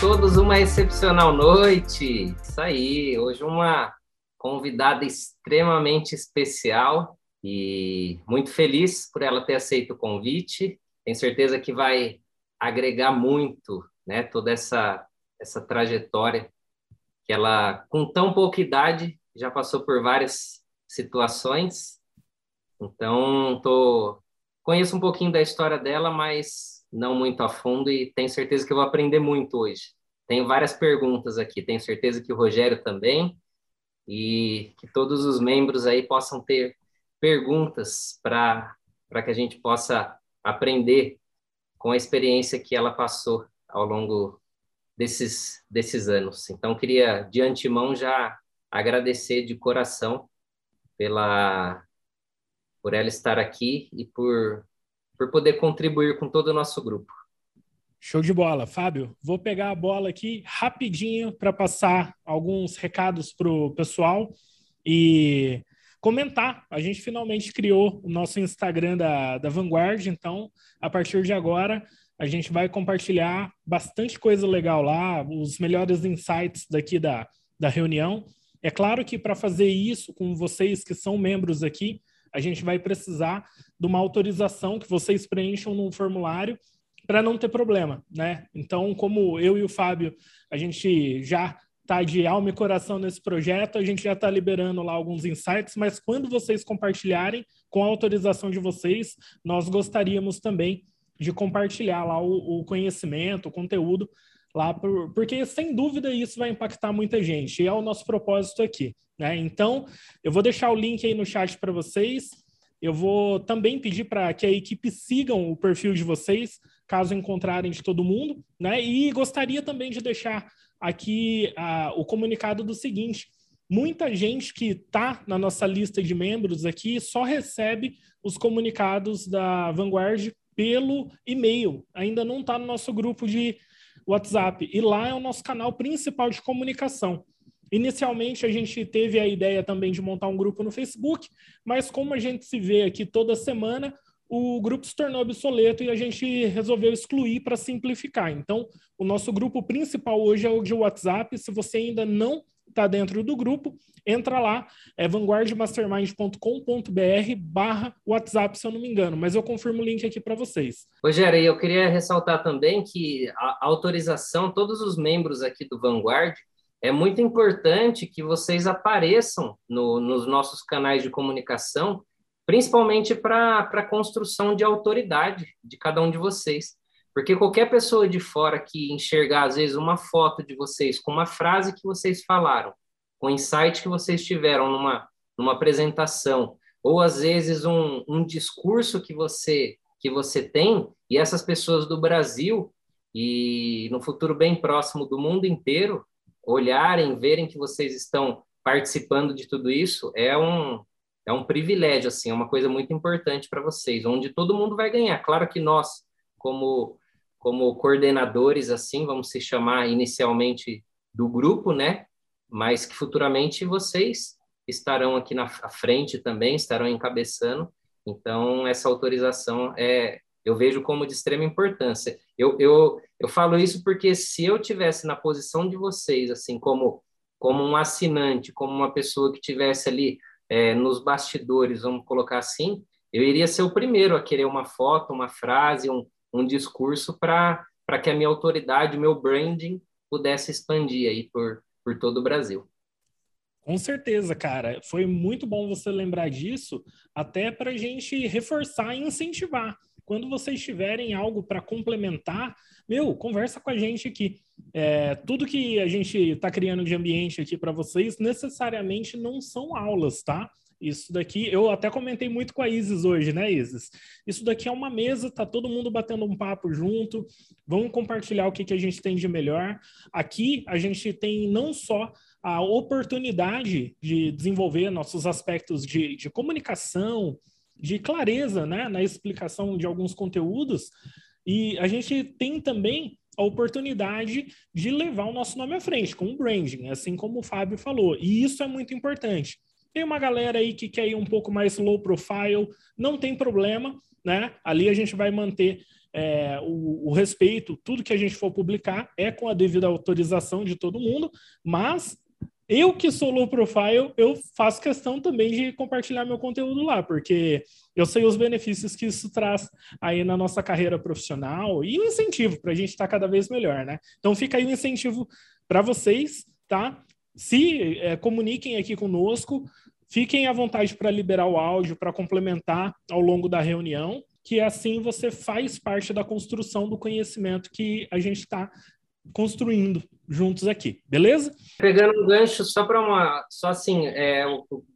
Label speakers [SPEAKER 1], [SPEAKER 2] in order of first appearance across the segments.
[SPEAKER 1] todos uma excepcional noite. Isso aí, hoje uma convidada extremamente especial e muito feliz por ela ter aceito o convite. Tenho certeza que vai agregar muito, né, toda essa essa trajetória que ela com tão pouca idade já passou por várias situações. Então, tô conheço um pouquinho da história dela, mas não muito a fundo e tenho certeza que eu vou aprender muito hoje. Tenho várias perguntas aqui, tenho certeza que o Rogério também e que todos os membros aí possam ter perguntas para que a gente possa aprender com a experiência que ela passou ao longo desses, desses anos. Então, queria de antemão já agradecer de coração pela por ela estar aqui e por por poder contribuir com todo o nosso grupo.
[SPEAKER 2] Show de bola. Fábio, vou pegar a bola aqui rapidinho para passar alguns recados para o pessoal e comentar. A gente finalmente criou o nosso Instagram da, da Vanguard, então, a partir de agora, a gente vai compartilhar bastante coisa legal lá, os melhores insights daqui da, da reunião. É claro que para fazer isso com vocês que são membros aqui, a gente vai precisar de uma autorização que vocês preencham no formulário para não ter problema, né? Então, como eu e o Fábio, a gente já está de alma e coração nesse projeto, a gente já está liberando lá alguns insights, mas quando vocês compartilharem, com a autorização de vocês, nós gostaríamos também de compartilhar lá o, o conhecimento, o conteúdo lá, por, porque sem dúvida isso vai impactar muita gente, e é o nosso propósito aqui. Né? Então, eu vou deixar o link aí no chat para vocês. Eu vou também pedir para que a equipe sigam o perfil de vocês, caso encontrarem de todo mundo, né? E gostaria também de deixar aqui uh, o comunicado do seguinte: muita gente que está na nossa lista de membros aqui só recebe os comunicados da Vanguard pelo e-mail, ainda não está no nosso grupo de WhatsApp. E lá é o nosso canal principal de comunicação. Inicialmente, a gente teve a ideia também de montar um grupo no Facebook, mas como a gente se vê aqui toda semana, o grupo se tornou obsoleto e a gente resolveu excluir para simplificar. Então, o nosso grupo principal hoje é o de WhatsApp. Se você ainda não está dentro do grupo, entra lá, é vanguardmastermind.com.br barra WhatsApp, se eu não me engano, mas eu confirmo o link aqui para vocês.
[SPEAKER 1] Rogério, eu queria ressaltar também que a autorização, todos os membros aqui do Vanguard, é muito importante que vocês apareçam no, nos nossos canais de comunicação, principalmente para a construção de autoridade de cada um de vocês. Porque qualquer pessoa de fora que enxergar, às vezes, uma foto de vocês com uma frase que vocês falaram, com um insight que vocês tiveram numa, numa apresentação, ou às vezes um, um discurso que você, que você tem, e essas pessoas do Brasil, e no futuro bem próximo do mundo inteiro, olharem, verem que vocês estão participando de tudo isso, é um, é um privilégio, assim, é uma coisa muito importante para vocês, onde todo mundo vai ganhar. Claro que nós, como, como coordenadores, assim, vamos se chamar inicialmente do grupo, né? Mas que futuramente vocês estarão aqui na frente também, estarão encabeçando. Então, essa autorização é, eu vejo como de extrema importância. Eu, eu, eu falo isso porque se eu tivesse na posição de vocês, assim, como, como um assinante, como uma pessoa que tivesse ali é, nos bastidores, vamos colocar assim, eu iria ser o primeiro a querer uma foto, uma frase, um, um discurso para que a minha autoridade, o meu branding pudesse expandir aí por, por todo o Brasil.
[SPEAKER 2] Com certeza, cara. Foi muito bom você lembrar disso, até para a gente reforçar e incentivar quando vocês tiverem algo para complementar, meu, conversa com a gente aqui. É, tudo que a gente está criando de ambiente aqui para vocês necessariamente não são aulas, tá? Isso daqui, eu até comentei muito com a Isis hoje, né, Isis? Isso daqui é uma mesa, tá todo mundo batendo um papo junto, vamos compartilhar o que, que a gente tem de melhor. Aqui a gente tem não só a oportunidade de desenvolver nossos aspectos de, de comunicação, de clareza né, na explicação de alguns conteúdos. E a gente tem também a oportunidade de levar o nosso nome à frente, com o branding, assim como o Fábio falou. E isso é muito importante. Tem uma galera aí que quer ir um pouco mais low profile, não tem problema, né? Ali a gente vai manter é, o, o, respeito, tudo que a gente for publicar é com a devida autorização de todo mundo, mas eu que sou low profile, eu faço questão também de compartilhar meu conteúdo lá, porque eu sei os benefícios que isso traz aí na nossa carreira profissional e o incentivo para a gente estar tá cada vez melhor, né? Então fica aí o incentivo para vocês, tá? Se é, comuniquem aqui conosco, fiquem à vontade para liberar o áudio, para complementar ao longo da reunião, que assim você faz parte da construção do conhecimento que a gente está construindo juntos aqui, beleza?
[SPEAKER 1] Pegando um gancho só para uma, só assim, é,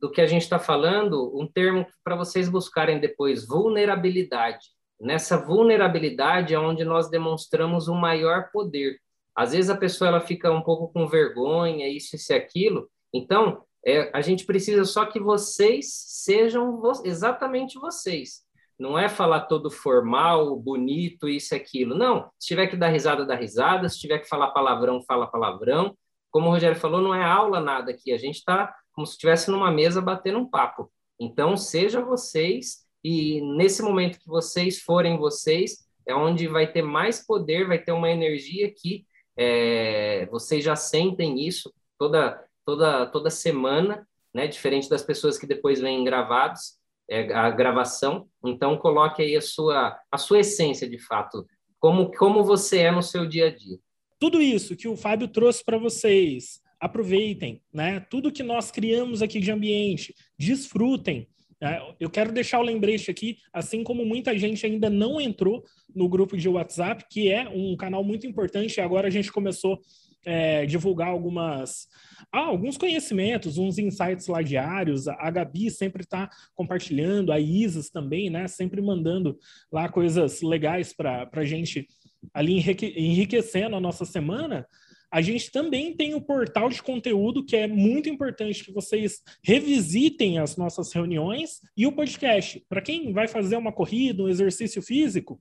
[SPEAKER 1] do que a gente está falando, um termo para vocês buscarem depois, vulnerabilidade. Nessa vulnerabilidade é onde nós demonstramos o maior poder. Às vezes a pessoa ela fica um pouco com vergonha, isso, isso e aquilo. Então, é, a gente precisa só que vocês sejam vo exatamente vocês. Não é falar todo formal, bonito, isso e aquilo. Não. Se tiver que dar risada, dá risada. Se tiver que falar palavrão, fala palavrão. Como o Rogério falou, não é aula nada aqui. A gente está como se estivesse numa mesa batendo um papo. Então, seja vocês, e nesse momento que vocês forem vocês, é onde vai ter mais poder, vai ter uma energia que é, vocês já sentem isso toda, toda, toda semana, né? Diferente das pessoas que depois vêm gravados é, a gravação. Então, coloque aí a sua, a sua essência, de fato, como, como você é no seu dia a dia.
[SPEAKER 2] Tudo isso que o Fábio trouxe para vocês, aproveitem, né? Tudo que nós criamos aqui de ambiente, desfrutem. Né? Eu quero deixar o lembrete aqui, assim como muita gente ainda não entrou no grupo de WhatsApp, que é um canal muito importante. Agora a gente começou é, divulgar algumas ah, alguns conhecimentos, uns insights lá diários. A Gabi sempre está compartilhando, a Isis também, né? Sempre mandando lá coisas legais para a gente ali enriquecendo a nossa semana. A gente também tem o portal de conteúdo, que é muito importante que vocês revisitem as nossas reuniões e o podcast. Para quem vai fazer uma corrida, um exercício físico,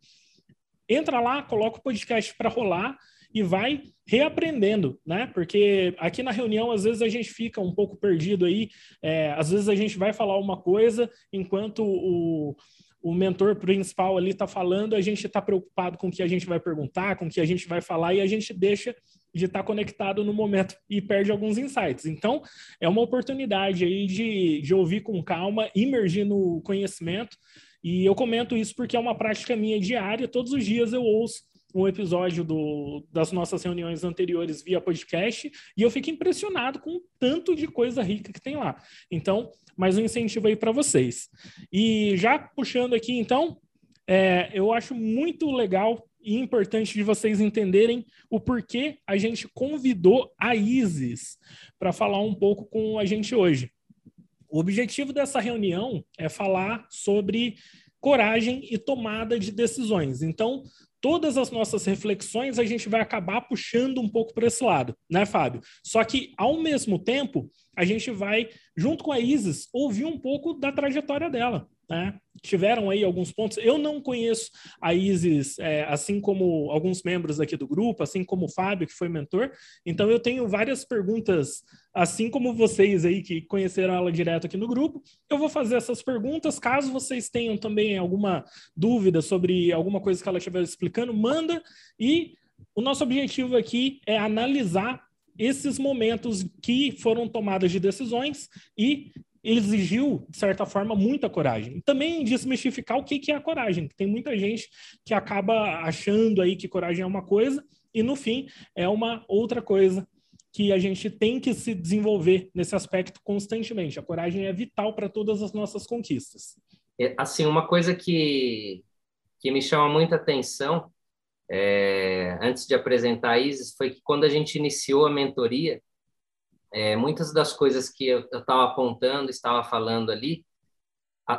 [SPEAKER 2] entra lá, coloca o podcast para rolar e vai reaprendendo, né? Porque aqui na reunião, às vezes, a gente fica um pouco perdido aí, é, às vezes a gente vai falar uma coisa, enquanto o, o mentor principal ali está falando, a gente está preocupado com o que a gente vai perguntar, com o que a gente vai falar, e a gente deixa de estar tá conectado no momento e perde alguns insights. Então, é uma oportunidade aí de, de ouvir com calma, imergir no conhecimento, e eu comento isso porque é uma prática minha diária, todos os dias eu ouço um episódio do, das nossas reuniões anteriores via podcast e eu fico impressionado com o tanto de coisa rica que tem lá. Então, mais um incentivo aí para vocês. E já puxando aqui, então, é, eu acho muito legal e importante de vocês entenderem o porquê a gente convidou a Isis para falar um pouco com a gente hoje. O objetivo dessa reunião é falar sobre coragem e tomada de decisões. Então, todas as nossas reflexões a gente vai acabar puxando um pouco para esse lado, né, Fábio? Só que, ao mesmo tempo, a gente vai, junto com a Isis, ouvir um pouco da trajetória dela. Né? Tiveram aí alguns pontos. Eu não conheço a Isis, é, assim como alguns membros aqui do grupo, assim como o Fábio, que foi mentor. Então, eu tenho várias perguntas, assim como vocês aí que conheceram ela direto aqui no grupo. Eu vou fazer essas perguntas. Caso vocês tenham também alguma dúvida sobre alguma coisa que ela estiver explicando, manda. E o nosso objetivo aqui é analisar esses momentos que foram tomadas de decisões e exigiu, de certa forma, muita coragem. Também desmistificar o que, é a coragem, tem muita gente que acaba achando aí que coragem é uma coisa e, no fim, é uma outra coisa que a gente tem que se desenvolver nesse aspecto constantemente. A coragem é vital para todas as nossas conquistas.
[SPEAKER 1] É, assim, uma coisa que, que me chama muita atenção, é, antes de apresentar a Isis, foi que quando a gente iniciou a mentoria, é, muitas das coisas que eu estava apontando, estava falando ali,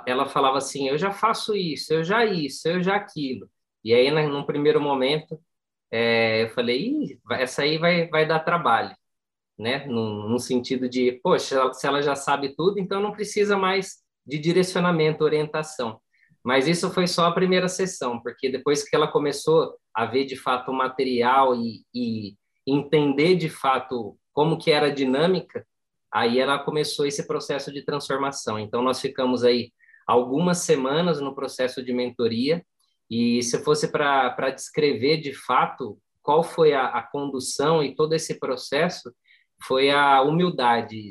[SPEAKER 1] ela falava assim: eu já faço isso, eu já isso, eu já aquilo. E aí, né, num primeiro momento, é, eu falei: essa aí vai, vai dar trabalho, né? No, no sentido de, poxa, se ela já sabe tudo, então não precisa mais de direcionamento, orientação. Mas isso foi só a primeira sessão, porque depois que ela começou a ver de fato o material e, e entender de fato como que era a dinâmica, aí ela começou esse processo de transformação. Então, nós ficamos aí algumas semanas no processo de mentoria, E se fosse para descrever de fato qual foi a, a condução e todo esse processo, foi a humildade,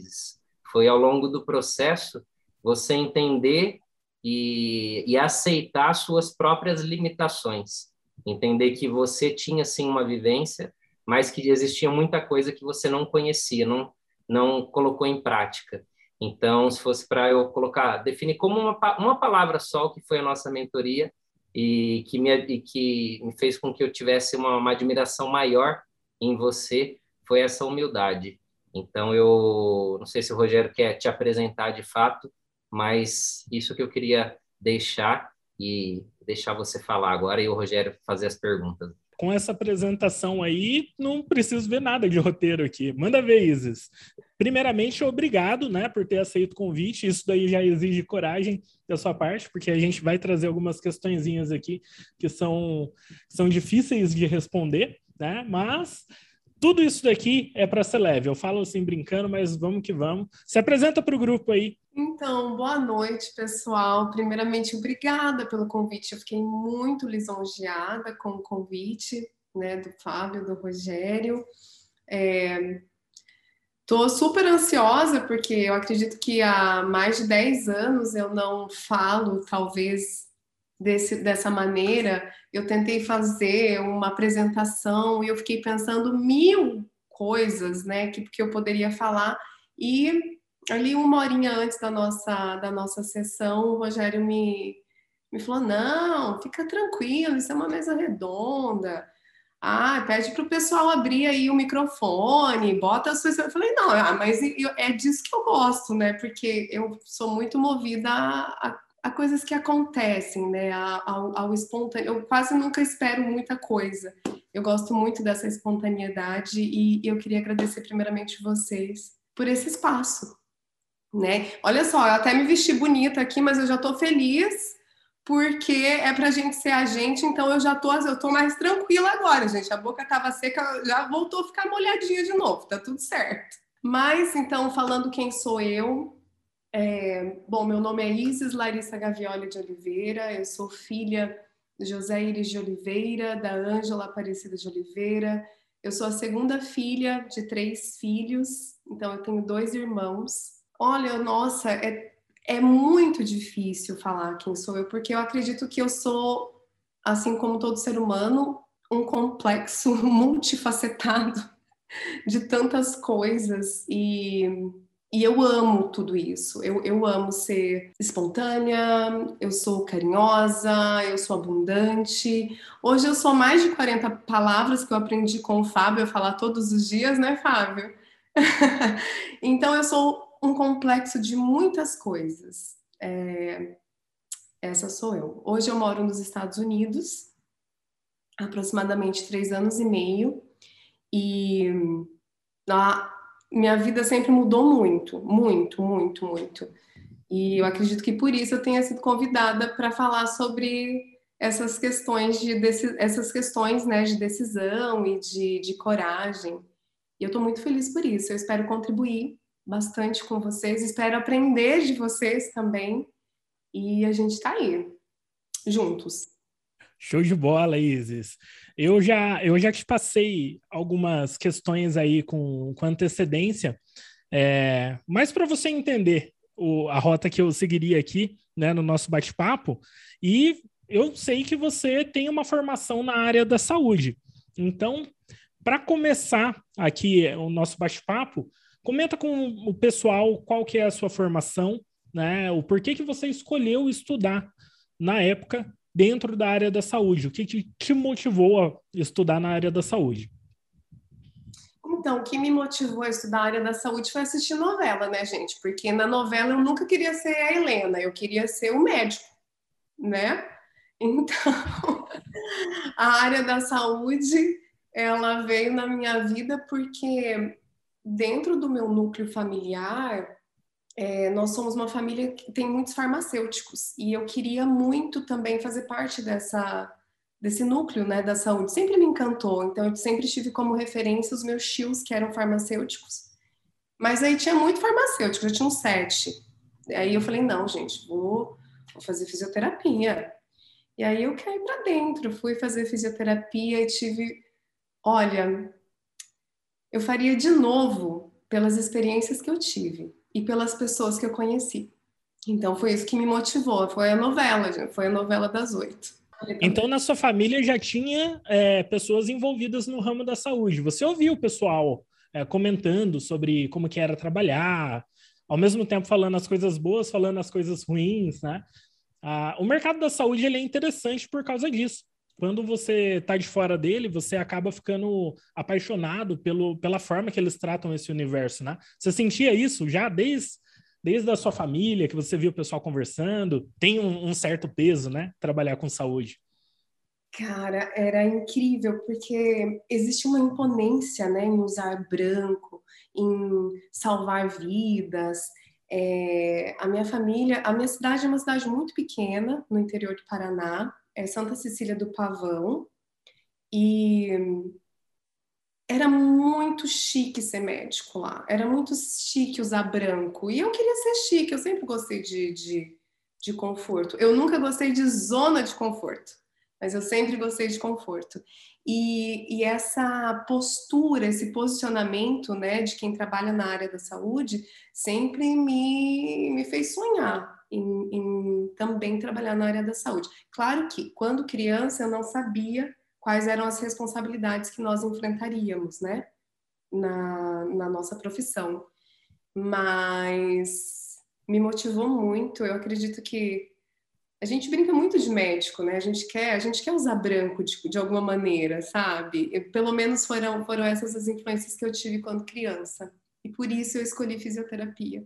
[SPEAKER 1] foi ao longo do processo você entender e, e aceitar suas próprias limitações, entender que você tinha sim uma vivência, mas que existia muita coisa que você não conhecia, não não colocou em prática. Então, se fosse para eu colocar, definir como uma, uma palavra só, que foi a nossa mentoria, e que, me, e que me fez com que eu tivesse uma, uma admiração maior em você, foi essa humildade. Então, eu não sei se o Rogério quer te apresentar de fato, mas isso que eu queria deixar e deixar você falar agora e o Rogério fazer as perguntas.
[SPEAKER 2] Com essa apresentação aí, não preciso ver nada de roteiro aqui. Manda ver, Isis. Primeiramente, obrigado né, por ter aceito o convite. Isso daí já exige coragem da sua parte, porque a gente vai trazer algumas questõezinhas aqui que são, são difíceis de responder, né? Mas tudo isso daqui é para ser leve. Eu falo assim brincando, mas vamos que vamos. Se apresenta para o grupo aí.
[SPEAKER 3] Então, boa noite, pessoal. Primeiramente, obrigada pelo convite. Eu fiquei muito lisonjeada com o convite né, do Fábio, do Rogério. Estou é, super ansiosa, porque eu acredito que há mais de 10 anos eu não falo, talvez, desse, dessa maneira eu tentei fazer uma apresentação e eu fiquei pensando mil coisas, né, que, que eu poderia falar. E ali uma horinha antes da nossa, da nossa sessão, o Rogério me, me falou, não, fica tranquilo, isso é uma mesa redonda. Ah, pede para o pessoal abrir aí o microfone, bota as pessoas. Eu falei, não, ah, mas é disso que eu gosto, né? Porque eu sou muito movida a, a coisas que acontecem, né? Ao, ao espontâneo. Eu quase nunca espero muita coisa. Eu gosto muito dessa espontaneidade e eu queria agradecer primeiramente vocês por esse espaço, né? Olha só, eu até me vesti bonita aqui, mas eu já tô feliz porque é pra gente ser a gente, então eu já tô, eu tô mais tranquila agora, gente. A boca tava seca, já voltou a ficar molhadinha de novo, tá tudo certo. Mas então, falando quem sou eu, é, bom, meu nome é Isis Larissa Gavioli de Oliveira, eu sou filha de José Iris de Oliveira, da Ângela Aparecida de Oliveira. Eu sou a segunda filha de três filhos, então eu tenho dois irmãos. Olha, nossa, é, é muito difícil falar quem sou eu, porque eu acredito que eu sou, assim como todo ser humano, um complexo multifacetado de tantas coisas e e eu amo tudo isso. Eu, eu amo ser espontânea, eu sou carinhosa, eu sou abundante. Hoje eu sou mais de 40 palavras que eu aprendi com o Fábio a falar todos os dias, né, Fábio? então eu sou um complexo de muitas coisas. É... Essa sou eu. Hoje eu moro nos Estados Unidos, aproximadamente três anos e meio, e na minha vida sempre mudou muito, muito, muito, muito. E eu acredito que por isso eu tenha sido convidada para falar sobre essas questões de essas questões, né, de decisão e de, de coragem. E eu estou muito feliz por isso. Eu espero contribuir bastante com vocês, espero aprender de vocês também. E a gente está aí, juntos.
[SPEAKER 2] Show de bola, Isis. Eu já, eu já te passei algumas questões aí com, com antecedência, é, mas para você entender o, a rota que eu seguiria aqui né, no nosso bate-papo, e eu sei que você tem uma formação na área da saúde. Então, para começar aqui o nosso bate-papo, comenta com o pessoal qual que é a sua formação, né, o porquê que você escolheu estudar na época dentro da área da saúde? O que te, te motivou a estudar na área da saúde?
[SPEAKER 3] Então, o que me motivou a estudar a área da saúde foi assistir novela, né, gente? Porque na novela eu nunca queria ser a Helena, eu queria ser o médico, né? Então, a área da saúde, ela veio na minha vida porque dentro do meu núcleo familiar, é, nós somos uma família que tem muitos farmacêuticos e eu queria muito também fazer parte dessa desse núcleo né, da saúde. Sempre me encantou, então eu sempre tive como referência os meus tios que eram farmacêuticos. Mas aí tinha muito farmacêutico, já tinha uns sete. Aí eu falei, não, gente, vou, vou fazer fisioterapia. E aí eu caí para dentro, fui fazer fisioterapia e tive, olha, eu faria de novo pelas experiências que eu tive e pelas pessoas que eu conheci. Então foi isso que me motivou, foi a novela, foi a novela das oito.
[SPEAKER 2] Então, na sua família já tinha é, pessoas envolvidas no ramo da saúde. Você ouviu o pessoal é, comentando sobre como que era trabalhar, ao mesmo tempo falando as coisas boas, falando as coisas ruins, né? Ah, o mercado da saúde ele é interessante por causa disso. Quando você está de fora dele, você acaba ficando apaixonado pelo, pela forma que eles tratam esse universo, né? Você sentia isso já desde, desde a sua família, que você viu o pessoal conversando? Tem um, um certo peso, né? Trabalhar com saúde.
[SPEAKER 3] Cara, era incrível, porque existe uma imponência né, em usar branco, em salvar vidas, é, a minha família, a minha cidade é uma cidade muito pequena, no interior do Paraná, é Santa Cecília do Pavão, e era muito chique ser médico lá, era muito chique usar branco, e eu queria ser chique, eu sempre gostei de, de, de conforto. Eu nunca gostei de zona de conforto, mas eu sempre gostei de conforto. E, e, essa postura, esse posicionamento né, de quem trabalha na área da saúde sempre me, me fez sonhar em, em, também trabalhar na área da saúde. Claro que, quando criança, eu não sabia quais eram as responsabilidades que nós enfrentaríamos né, na, na nossa profissão, mas me motivou muito. Eu acredito que a gente brinca muito de médico, né? A gente quer, a gente quer usar branco de, de alguma maneira, sabe? Pelo menos foram, foram essas as influências que eu tive quando criança. E por isso eu escolhi fisioterapia.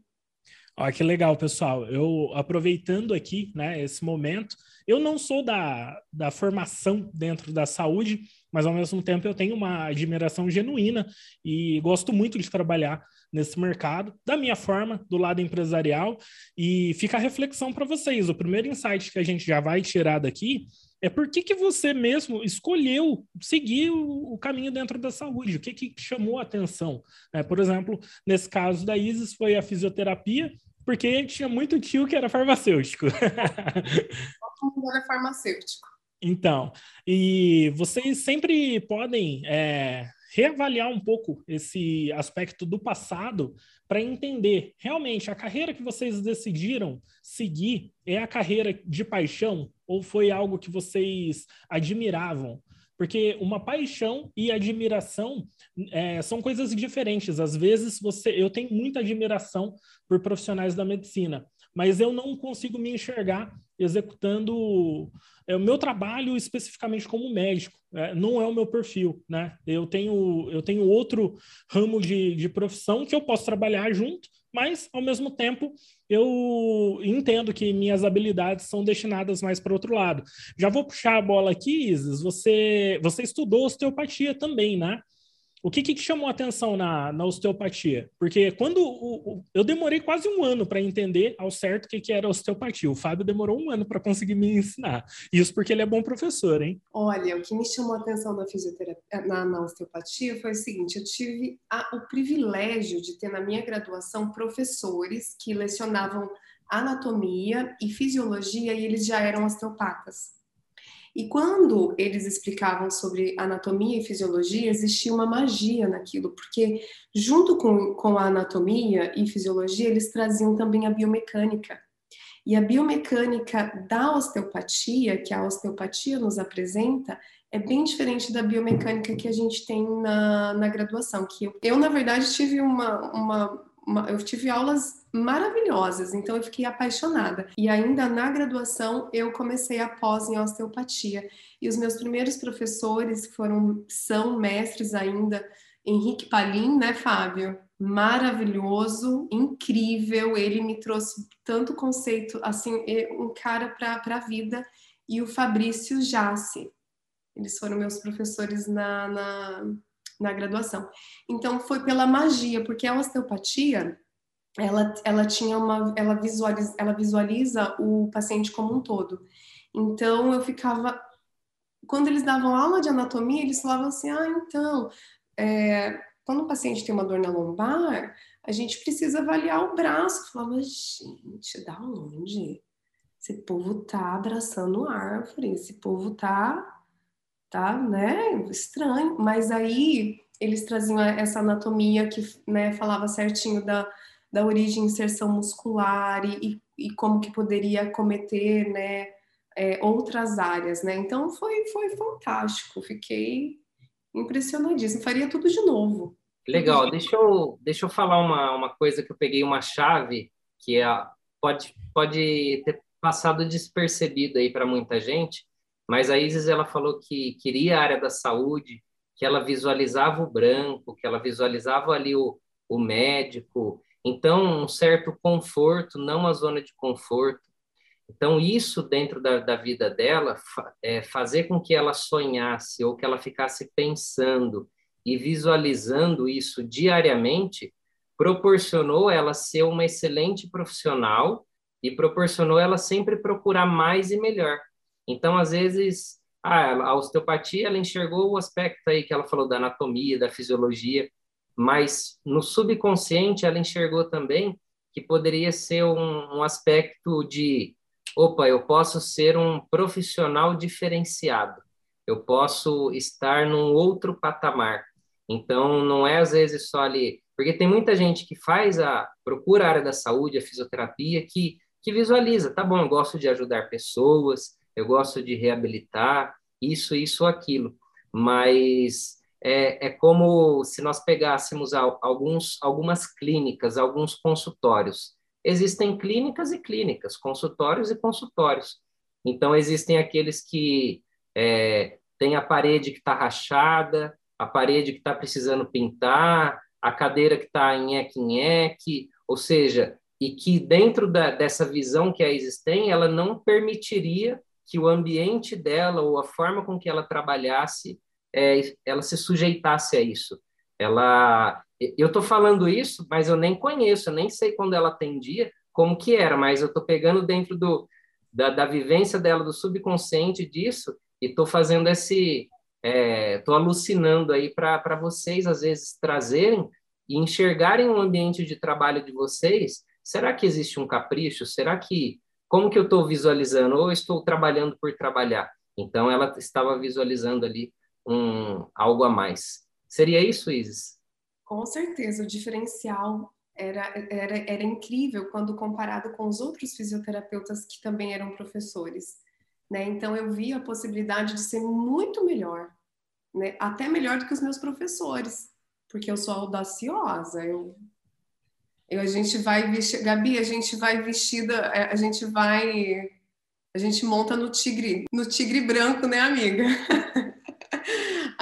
[SPEAKER 2] Olha que legal, pessoal. Eu aproveitando aqui, né, esse momento, eu não sou da, da formação dentro da saúde, mas ao mesmo tempo eu tenho uma admiração genuína e gosto muito de trabalhar nesse mercado, da minha forma, do lado empresarial. E fica a reflexão para vocês. O primeiro insight que a gente já vai tirar daqui é por que, que você mesmo escolheu seguir o, o caminho dentro da saúde? O que, que chamou a atenção? É, por exemplo, nesse caso da Isis foi a fisioterapia, porque tinha muito tio que era farmacêutico.
[SPEAKER 3] Todo mundo era farmacêutico.
[SPEAKER 2] Então, e vocês sempre podem é, reavaliar um pouco esse aspecto do passado para entender realmente a carreira que vocês decidiram seguir é a carreira de paixão ou foi algo que vocês admiravam? Porque uma paixão e admiração é, são coisas diferentes. Às vezes você, eu tenho muita admiração por profissionais da medicina, mas eu não consigo me enxergar executando é, o meu trabalho especificamente como médico. É, não é o meu perfil, né? Eu tenho, eu tenho outro ramo de, de profissão que eu posso trabalhar junto, mas ao mesmo tempo eu entendo que minhas habilidades são destinadas mais para outro lado. Já vou puxar a bola aqui, Isis. Você, você estudou osteopatia também, né? O que, que chamou atenção na, na osteopatia? Porque quando o, o, eu demorei quase um ano para entender ao certo o que, que era osteopatia. O Fábio demorou um ano para conseguir me ensinar. Isso porque ele é bom professor, hein?
[SPEAKER 3] Olha, o que me chamou atenção na fisioterapia, na, na osteopatia foi o seguinte: eu tive a, o privilégio de ter na minha graduação professores que lecionavam anatomia e fisiologia e eles já eram osteopatas. E quando eles explicavam sobre anatomia e fisiologia, existia uma magia naquilo, porque junto com, com a anatomia e fisiologia, eles traziam também a biomecânica. E a biomecânica da osteopatia, que a osteopatia nos apresenta, é bem diferente da biomecânica que a gente tem na, na graduação. Que eu, eu, na verdade, tive uma, uma, uma, eu tive aulas maravilhosas, então eu fiquei apaixonada. E ainda na graduação eu comecei a pós em osteopatia. E os meus primeiros professores foram são mestres ainda, Henrique Palim, né, Fábio? Maravilhoso, incrível. Ele me trouxe tanto conceito, assim, um cara para a vida. E o Fabrício Jace. Eles foram meus professores na, na na graduação. Então foi pela magia, porque a osteopatia ela, ela tinha uma ela visualiza, ela visualiza o paciente como um todo. Então eu ficava quando eles davam aula de anatomia, eles falavam assim: ah, então, é, quando um paciente tem uma dor na lombar, a gente precisa avaliar o braço. Eu falava, gente, da onde? esse povo tá abraçando árvore, esse povo tá, tá, né, estranho. Mas aí eles traziam essa anatomia que, né, falava certinho da, da origem inserção muscular e, e como que poderia cometer, né, é, outras áreas, né? Então foi, foi fantástico, fiquei impressionadíssima, faria tudo de novo.
[SPEAKER 1] Legal, deixa eu, deixa eu falar uma, uma coisa que eu peguei uma chave que é, pode, pode ter passado despercebido aí para muita gente, mas a Isis ela falou que queria a área da saúde, que ela visualizava o branco, que ela visualizava ali o, o médico, então um certo conforto, não a zona de conforto. Então isso dentro da, da vida dela é fazer com que ela sonhasse ou que ela ficasse pensando e visualizando isso diariamente proporcionou ela ser uma excelente profissional e proporcionou ela sempre procurar mais e melhor. Então, às vezes, a osteopatia, ela enxergou o aspecto aí que ela falou da anatomia, da fisiologia, mas no subconsciente ela enxergou também que poderia ser um, um aspecto de, opa, eu posso ser um profissional diferenciado, eu posso estar num outro patamar. Então, não é às vezes só ali, porque tem muita gente que faz a procura a área da saúde, a fisioterapia, que que visualiza, tá bom, eu gosto de ajudar pessoas, eu gosto de reabilitar, isso, isso, aquilo, mas é, é como se nós pegássemos alguns, algumas clínicas, alguns consultórios. Existem clínicas e clínicas, consultórios e consultórios. Então, existem aqueles que é, tem a parede que está rachada, a parede que está precisando pintar, a cadeira que está em nheque ou seja, e que dentro da, dessa visão que a Isis tem, ela não permitiria que o ambiente dela ou a forma com que ela trabalhasse, é, ela se sujeitasse a isso. Ela, eu estou falando isso, mas eu nem conheço, eu nem sei quando ela atendia, como que era, mas eu estou pegando dentro do, da, da vivência dela, do subconsciente disso, e estou fazendo esse, estou é, alucinando aí para vocês, às vezes, trazerem e enxergarem o ambiente de trabalho de vocês. Será que existe um capricho? Será que. Como que eu estou visualizando? Ou estou trabalhando por trabalhar? Então, ela estava visualizando ali um, algo a mais. Seria isso, Isis?
[SPEAKER 3] Com certeza. O diferencial era, era, era incrível quando comparado com os outros fisioterapeutas que também eram professores. Né? Então, eu vi a possibilidade de ser muito melhor né? até melhor do que os meus professores, porque eu sou audaciosa, eu, eu a gente vai vestir, Gabi, a gente vai vestida, é, a gente vai, a gente monta no tigre, no tigre branco, né, amiga?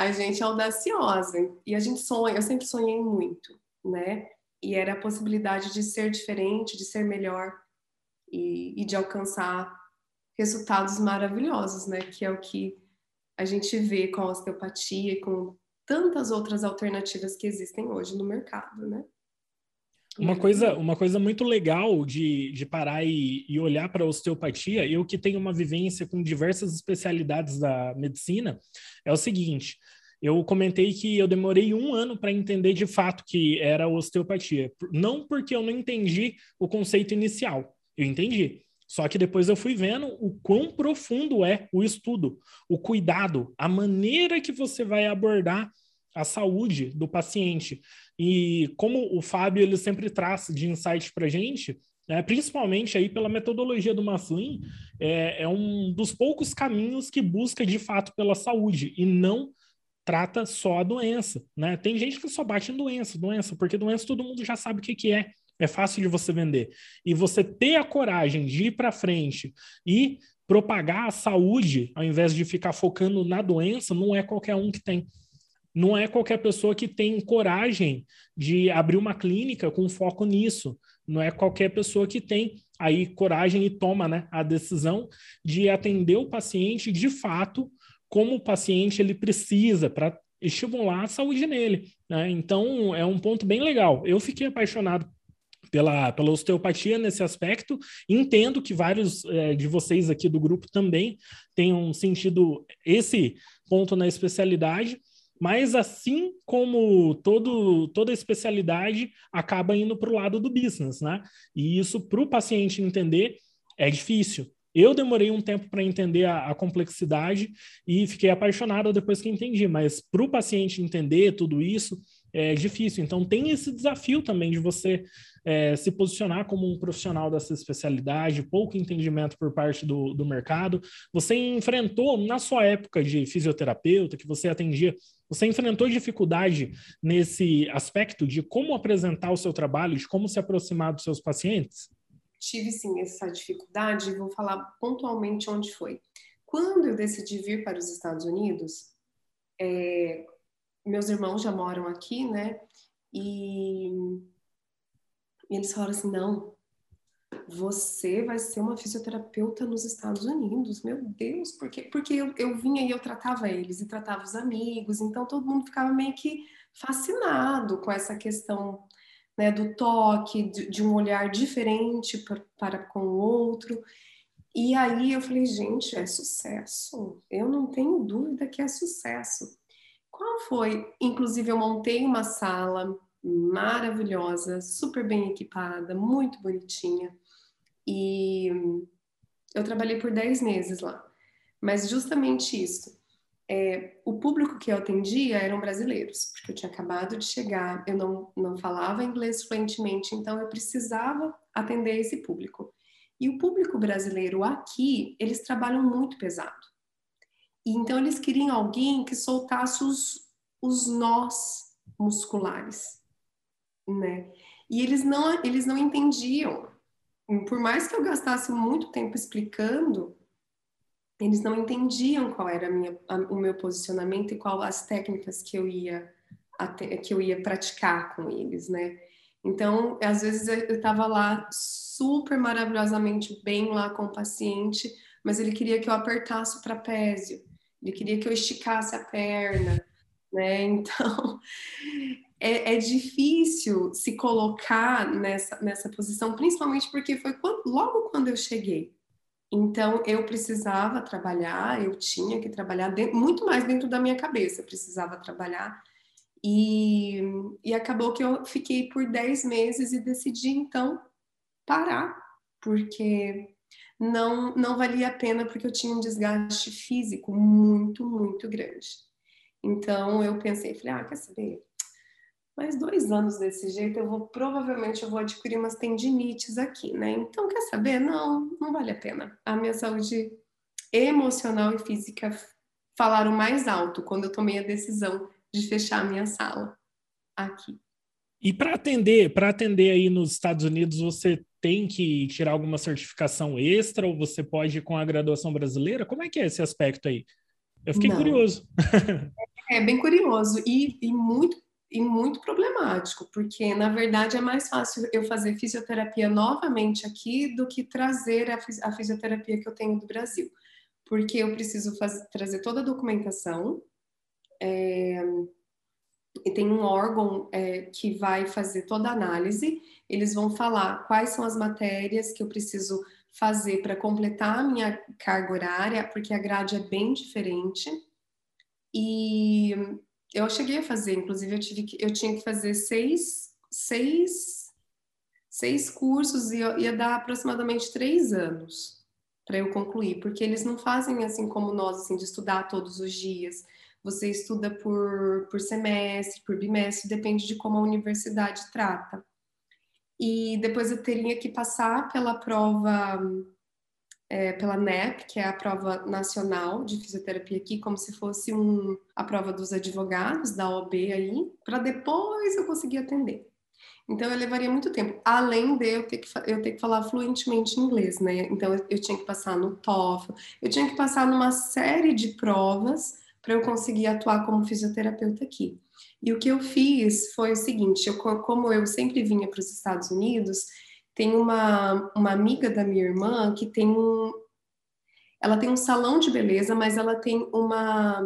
[SPEAKER 3] a gente é audaciosa e a gente sonha, eu sempre sonhei muito, né? E era a possibilidade de ser diferente, de ser melhor e, e de alcançar resultados maravilhosos, né? Que é o que a gente vê com a osteopatia e com tantas outras alternativas que existem hoje no mercado, né?
[SPEAKER 2] Uma coisa, uma coisa muito legal de, de parar e, e olhar para a osteopatia, eu que tenho uma vivência com diversas especialidades da medicina, é o seguinte: eu comentei que eu demorei um ano para entender de fato que era osteopatia. Não porque eu não entendi o conceito inicial, eu entendi. Só que depois eu fui vendo o quão profundo é o estudo, o cuidado, a maneira que você vai abordar a saúde do paciente. E como o Fábio ele sempre traz de insight para gente, né, principalmente aí pela metodologia do Maslin, é, é um dos poucos caminhos que busca de fato pela saúde e não trata só a doença, né? Tem gente que só bate em doença, doença, porque doença todo mundo já sabe o que, que é é fácil de você vender. E você ter a coragem de ir para frente e propagar a saúde, ao invés de ficar focando na doença, não é qualquer um que tem. Não é qualquer pessoa que tem coragem de abrir uma clínica com foco nisso. Não é qualquer pessoa que tem aí coragem e toma né, a decisão de atender o paciente de fato como o paciente ele precisa para estimular a saúde nele. Né? Então, é um ponto bem legal. Eu fiquei apaixonado pela, pela osteopatia nesse aspecto. Entendo que vários é, de vocês aqui do grupo também tenham sentido esse ponto na especialidade, mas assim como todo, toda especialidade acaba indo para o lado do business, né? E isso para o paciente entender é difícil. Eu demorei um tempo para entender a, a, complexidade e fiquei apaixonado depois que entendi, mas para o paciente entender tudo isso é difícil. Então, tem esse desafio também de você é, se posicionar como um profissional dessa especialidade, pouco entendimento por parte do, do mercado. Você enfrentou, na sua época de fisioterapeuta, que você atendia, você enfrentou dificuldade nesse aspecto de como apresentar o seu trabalho, de como se aproximar dos seus pacientes?
[SPEAKER 3] Tive sim essa dificuldade e vou falar pontualmente onde foi. Quando eu decidi vir para os Estados Unidos, é, meus irmãos já moram aqui, né? E eles falaram assim: não, você vai ser uma fisioterapeuta nos Estados Unidos. Meu Deus, por quê? Porque eu, eu vinha e eu tratava eles e tratava os amigos, então todo mundo ficava meio que fascinado com essa questão né, do toque, de, de um olhar diferente para, para com o outro. E aí eu falei, gente, é sucesso. Eu não tenho dúvida que é sucesso. Qual foi? Inclusive, eu montei uma sala maravilhosa, super bem equipada, muito bonitinha. E eu trabalhei por 10 meses lá. Mas justamente isso. É, o público que eu atendia eram brasileiros, porque eu tinha acabado de chegar, eu não, não falava inglês fluentemente, então eu precisava atender esse público. E o público brasileiro aqui, eles trabalham muito pesado. E então eles queriam alguém que soltasse os, os nós musculares né? E eles não, eles não entendiam. Por mais que eu gastasse muito tempo explicando, eles não entendiam qual era minha, a, o meu posicionamento e qual as técnicas que eu ia que eu ia praticar com eles, né? Então, às vezes eu estava lá super maravilhosamente bem lá com o paciente, mas ele queria que eu apertasse o trapézio, ele queria que eu esticasse a perna, né? Então, é, é, difícil se colocar nessa, nessa posição, principalmente porque foi quando, logo quando eu cheguei. Então, eu precisava trabalhar, eu tinha que trabalhar dentro, muito mais dentro da minha cabeça, precisava trabalhar. E, e acabou que eu fiquei por 10 meses e decidi, então, parar, porque não, não valia a pena, porque eu tinha um desgaste físico muito, muito grande. Então, eu pensei, falei, ah, quer saber? Mais dois anos desse jeito, eu vou provavelmente eu vou adquirir umas tendinites aqui, né? Então, quer saber? Não, não vale a pena. A minha saúde emocional e física falaram mais alto quando eu tomei a decisão de fechar a minha sala aqui.
[SPEAKER 2] E para atender, para atender aí nos Estados Unidos, você tem que tirar alguma certificação extra ou você pode ir com a graduação brasileira? Como é que é esse aspecto aí? Eu fiquei Não. curioso.
[SPEAKER 3] é, é bem curioso e, e muito e muito problemático, porque na verdade é mais fácil eu fazer fisioterapia novamente aqui do que trazer a, fisioterapia que eu tenho do Brasil, porque eu preciso fazer, trazer toda a documentação. É, e tem um órgão é, que vai fazer toda a análise, eles vão falar quais são as matérias que eu preciso fazer para completar a minha carga horária, porque a grade é bem diferente. E eu cheguei a fazer, inclusive eu, tive que, eu tinha que fazer seis, seis, seis cursos e ia dar aproximadamente três anos para eu concluir, porque eles não fazem assim como nós, assim, de estudar todos os dias. Você estuda por, por semestre, por bimestre, depende de como a universidade trata. E depois eu teria que passar pela prova é, pela NEP, que é a prova nacional de fisioterapia aqui, como se fosse um, a prova dos advogados da OB aí, para depois eu conseguir atender. Então eu levaria muito tempo, além de eu ter que, eu ter que falar fluentemente inglês, né? Então eu, eu tinha que passar no TOEFL, eu tinha que passar numa série de provas para eu conseguir atuar como fisioterapeuta aqui. E o que eu fiz foi o seguinte: eu, como eu sempre vinha para os Estados Unidos, tem uma, uma amiga da minha irmã que tem um. Ela tem um salão de beleza, mas ela tem uma.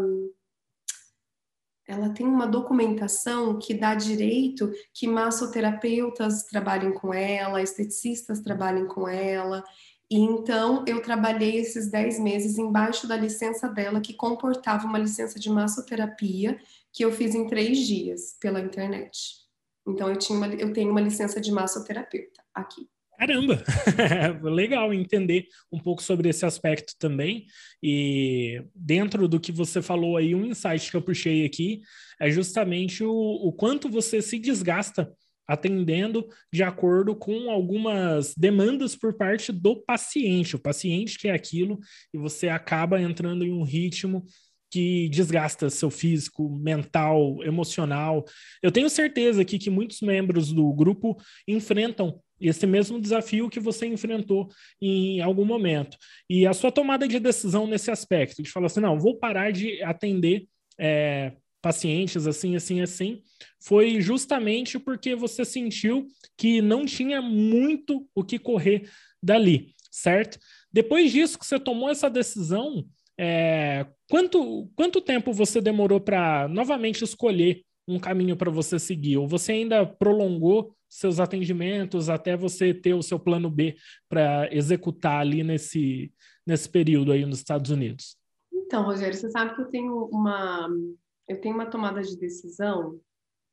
[SPEAKER 3] Ela tem uma documentação que dá direito que massoterapeutas trabalhem com ela, esteticistas trabalhem com ela. E então eu trabalhei esses 10 meses embaixo da licença dela, que comportava uma licença de massoterapia, que eu fiz em três dias pela internet. Então eu, tinha uma, eu tenho uma licença de massoterapeuta aqui.
[SPEAKER 2] Caramba, legal entender um pouco sobre esse aspecto também. E dentro do que você falou aí, um insight que eu puxei aqui é justamente o, o quanto você se desgasta atendendo de acordo com algumas demandas por parte do paciente. O paciente quer aquilo e você acaba entrando em um ritmo que desgasta seu físico, mental, emocional. Eu tenho certeza aqui que muitos membros do grupo enfrentam esse mesmo desafio que você enfrentou em algum momento. E a sua tomada de decisão nesse aspecto, de falar assim, não, vou parar de atender é, pacientes assim, assim, assim, foi justamente porque você sentiu que não tinha muito o que correr dali, certo? Depois disso que você tomou essa decisão, é, quanto, quanto tempo você demorou para novamente escolher um caminho para você seguir? Ou você ainda prolongou seus atendimentos até você ter o seu plano B para executar ali nesse, nesse período aí nos Estados Unidos?
[SPEAKER 3] Então, Rogério, você sabe que eu tenho uma eu tenho uma tomada de decisão,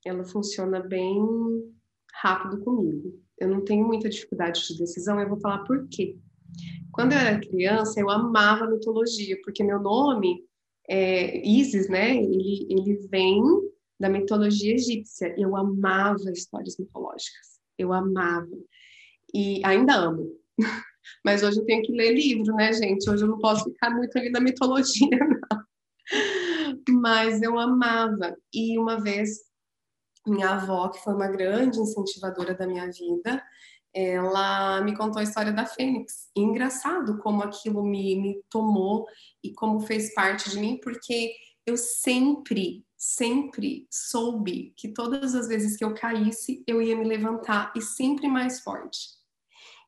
[SPEAKER 3] ela funciona bem rápido comigo. Eu não tenho muita dificuldade de decisão, eu vou falar por quê. Quando eu era criança, eu amava mitologia, porque meu nome é Isis, né? Ele, ele vem da mitologia egípcia. Eu amava histórias mitológicas. Eu amava. E ainda amo. Mas hoje eu tenho que ler livro, né, gente? Hoje eu não posso ficar muito ali na mitologia, não. Mas eu amava. E uma vez, minha avó, que foi uma grande incentivadora da minha vida, ela me contou a história da Fênix. E engraçado como aquilo me, me tomou e como fez parte de mim, porque eu sempre sempre soube que todas as vezes que eu caísse, eu ia me levantar e sempre mais forte.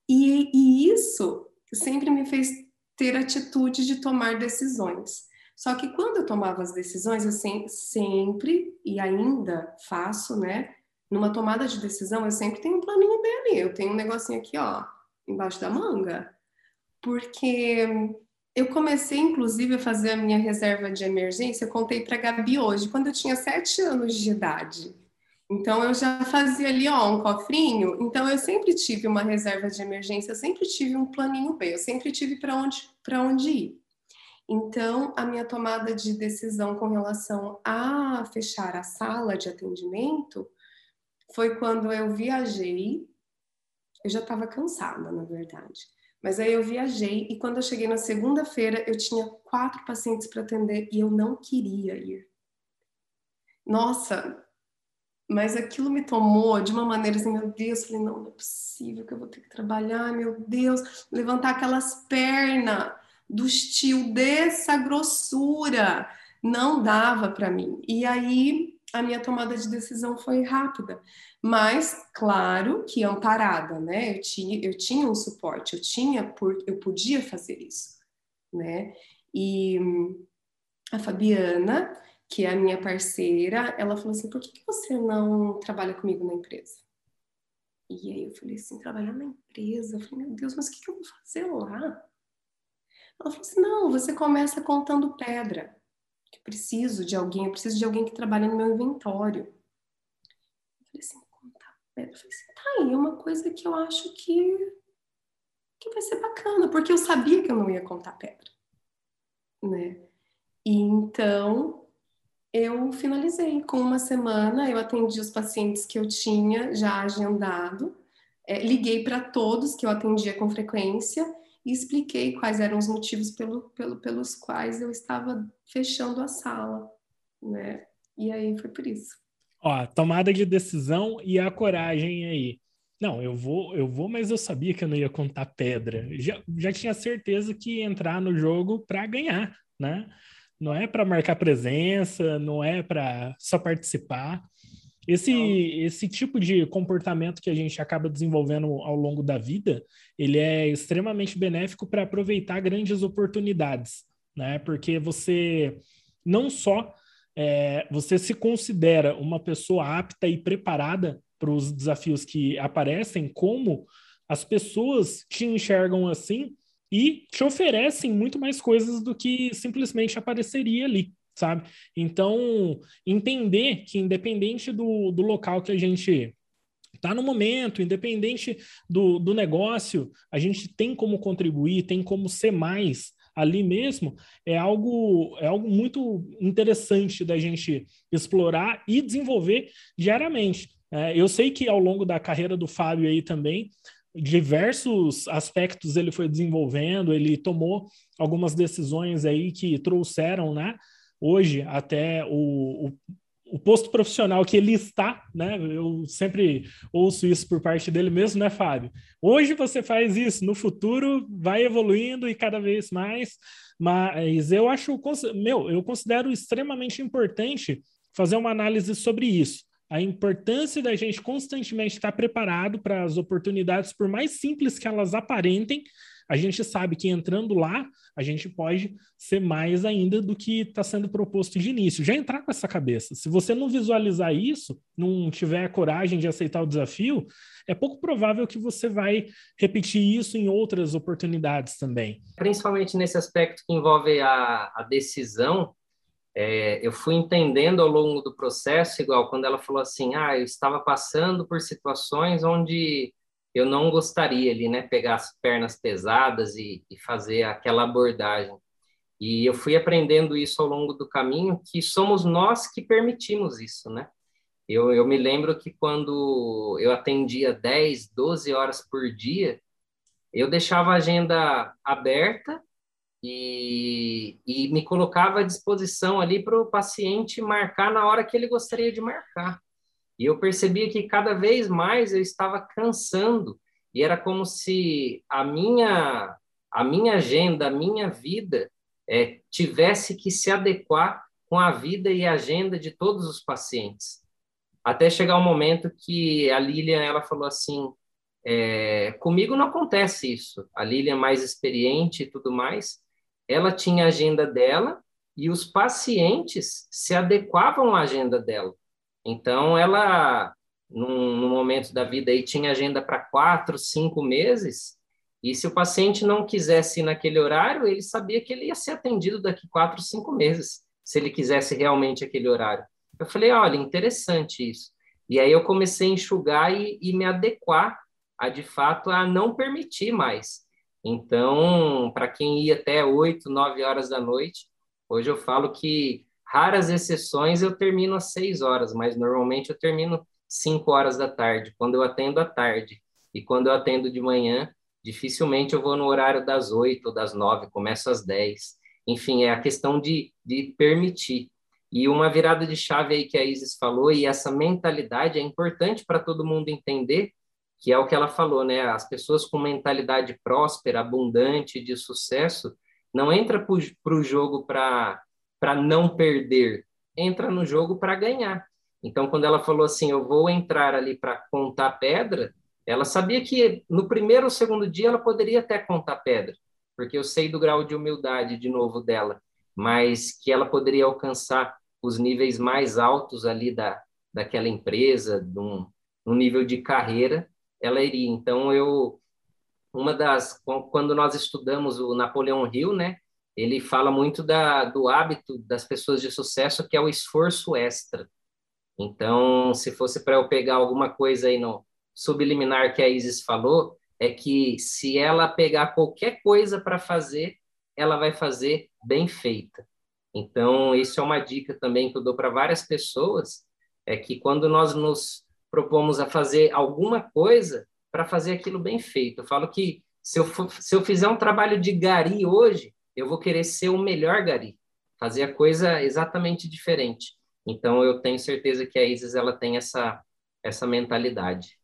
[SPEAKER 3] E, e isso sempre me fez ter atitude de tomar decisões. Só que quando eu tomava as decisões, eu sempre, sempre e ainda faço, né? Numa tomada de decisão, eu sempre tenho um planinho bem ali. Eu tenho um negocinho aqui, ó, embaixo da manga. Porque eu comecei, inclusive, a fazer a minha reserva de emergência, eu contei para a Gabi hoje, quando eu tinha sete anos de idade. Então, eu já fazia ali, ó, um cofrinho. Então, eu sempre tive uma reserva de emergência, eu sempre tive um planinho B, eu sempre tive para onde, onde ir. Então, a minha tomada de decisão com relação a fechar a sala de atendimento foi quando eu viajei. Eu já estava cansada, na verdade. Mas aí eu viajei e quando eu cheguei na segunda-feira, eu tinha quatro pacientes para atender e eu não queria ir. Nossa, mas aquilo me tomou de uma maneira assim, meu Deus, falei, não, não é possível que eu vou ter que trabalhar, meu Deus, levantar aquelas pernas do estilo dessa grossura, não dava para mim. E aí a minha tomada de decisão foi rápida, mas claro que amparada, né? Eu tinha, eu tinha um suporte, eu tinha, por, eu podia fazer isso, né? E a Fabiana, que é a minha parceira, ela falou assim: por que, que você não trabalha comigo na empresa? E aí eu falei assim: trabalhar na empresa? Eu falei: meu Deus, mas o que, que eu vou fazer lá? Ela falou assim: não, você começa contando pedra que preciso de alguém, eu preciso de alguém que trabalhe no meu inventório. Eu falei assim, contar pedra. Eu falei assim, tá aí, é uma coisa que eu acho que, que vai ser bacana, porque eu sabia que eu não ia contar pedra, né? E então eu finalizei com uma semana, eu atendi os pacientes que eu tinha já agendado, é, liguei para todos que eu atendia com frequência e expliquei quais eram os motivos pelo, pelo, pelos quais eu estava fechando a sala, né? E aí foi por isso.
[SPEAKER 2] Ó, tomada de decisão e a coragem aí. Não, eu vou, eu vou, mas eu sabia que eu não ia contar pedra. Já, já tinha certeza que ia entrar no jogo para ganhar, né? Não é para marcar presença, não é para só participar. Esse, esse tipo de comportamento que a gente acaba desenvolvendo ao longo da vida, ele é extremamente benéfico para aproveitar grandes oportunidades, né? Porque você não só é, você se considera uma pessoa apta e preparada para os desafios que aparecem, como as pessoas te enxergam assim e te oferecem muito mais coisas do que simplesmente apareceria ali sabe? Então, entender que independente do, do local que a gente Está no momento, independente do, do negócio, a gente tem como contribuir, tem como ser mais ali mesmo, é algo, é algo muito interessante da gente explorar e desenvolver diariamente. É, eu sei que ao longo da carreira do Fábio aí também, diversos aspectos ele foi desenvolvendo, ele tomou algumas decisões aí que trouxeram, né, hoje até o, o, o, posto profissional que ele está, né, eu sempre ouço isso por parte dele mesmo, né, Fábio? Hoje você faz isso, no futuro vai evoluindo e cada vez mais, mas eu acho, meu, eu considero extremamente importante fazer uma análise sobre isso a importância da gente constantemente estar preparado para as oportunidades, por mais simples que elas aparentem, a gente sabe que entrando lá, a gente pode ser mais ainda do que está sendo proposto de início. Já entrar com essa cabeça. Se você não visualizar isso, não tiver coragem de aceitar o desafio, é pouco provável que você vai repetir isso em outras oportunidades também.
[SPEAKER 1] Principalmente nesse aspecto que envolve a, a decisão, é, eu fui entendendo ao longo do processo, igual quando ela falou assim, ah, eu estava passando por situações onde eu não gostaria ali, né, pegar as pernas pesadas e, e fazer aquela abordagem. E eu fui aprendendo isso ao longo do caminho, que somos nós que permitimos isso, né? Eu, eu me lembro que quando eu atendia 10, 12 horas por dia, eu deixava a agenda aberta e, e me colocava à disposição ali para o paciente marcar na hora que ele gostaria de marcar. E eu percebia que cada vez mais eu estava cansando e era como se a minha a minha agenda, a minha vida é, tivesse que se adequar com a vida e a agenda de todos os pacientes. Até chegar o um momento que a Lilian ela falou assim, é, comigo não acontece isso. A Lilian é mais experiente e tudo mais, ela tinha a agenda dela e os pacientes se adequavam à agenda dela. Então, ela, num, num momento da vida aí, tinha agenda para quatro, cinco meses, e se o paciente não quisesse ir naquele horário, ele sabia que ele ia ser atendido daqui quatro, cinco meses, se ele quisesse realmente aquele horário. Eu falei, olha, interessante isso. E aí eu comecei a enxugar e, e me adequar a, de fato, a não permitir mais então, para quem ia até 8, 9 horas da noite, hoje eu falo que raras exceções eu termino às 6 horas, mas normalmente eu termino 5 horas da tarde, quando eu atendo à tarde. E quando eu atendo de manhã, dificilmente eu vou no horário das 8 ou das 9, começo às 10. Enfim, é a questão de, de permitir. E uma virada de chave aí que a Isis falou, e essa mentalidade é importante para todo mundo entender, que é o que ela falou, né? As pessoas com mentalidade próspera, abundante, de sucesso, não entra para o jogo para não perder, entra no jogo para ganhar. Então, quando ela falou assim, eu vou entrar ali para contar pedra, ela sabia que no primeiro ou segundo dia ela poderia até contar pedra, porque eu sei do grau de humildade, de novo, dela, mas que ela poderia alcançar os níveis mais altos ali da, daquela empresa, de um, um nível de carreira, ela iria. Então, eu, uma das, quando nós estudamos o Napoleão Hill, né, ele fala muito da, do hábito das pessoas de sucesso, que é o esforço extra. Então, se fosse para eu pegar alguma coisa aí no subliminar que a Isis falou, é que se ela pegar qualquer coisa para fazer, ela vai fazer bem feita. Então, isso é uma dica também que eu dou para várias pessoas, é que quando nós nos propomos a fazer alguma coisa para fazer aquilo bem feito. Eu falo que se eu, for, se eu fizer um trabalho de gari hoje, eu vou querer ser o melhor gari, fazer a coisa exatamente diferente. Então, eu tenho certeza que a Isis ela tem essa, essa mentalidade.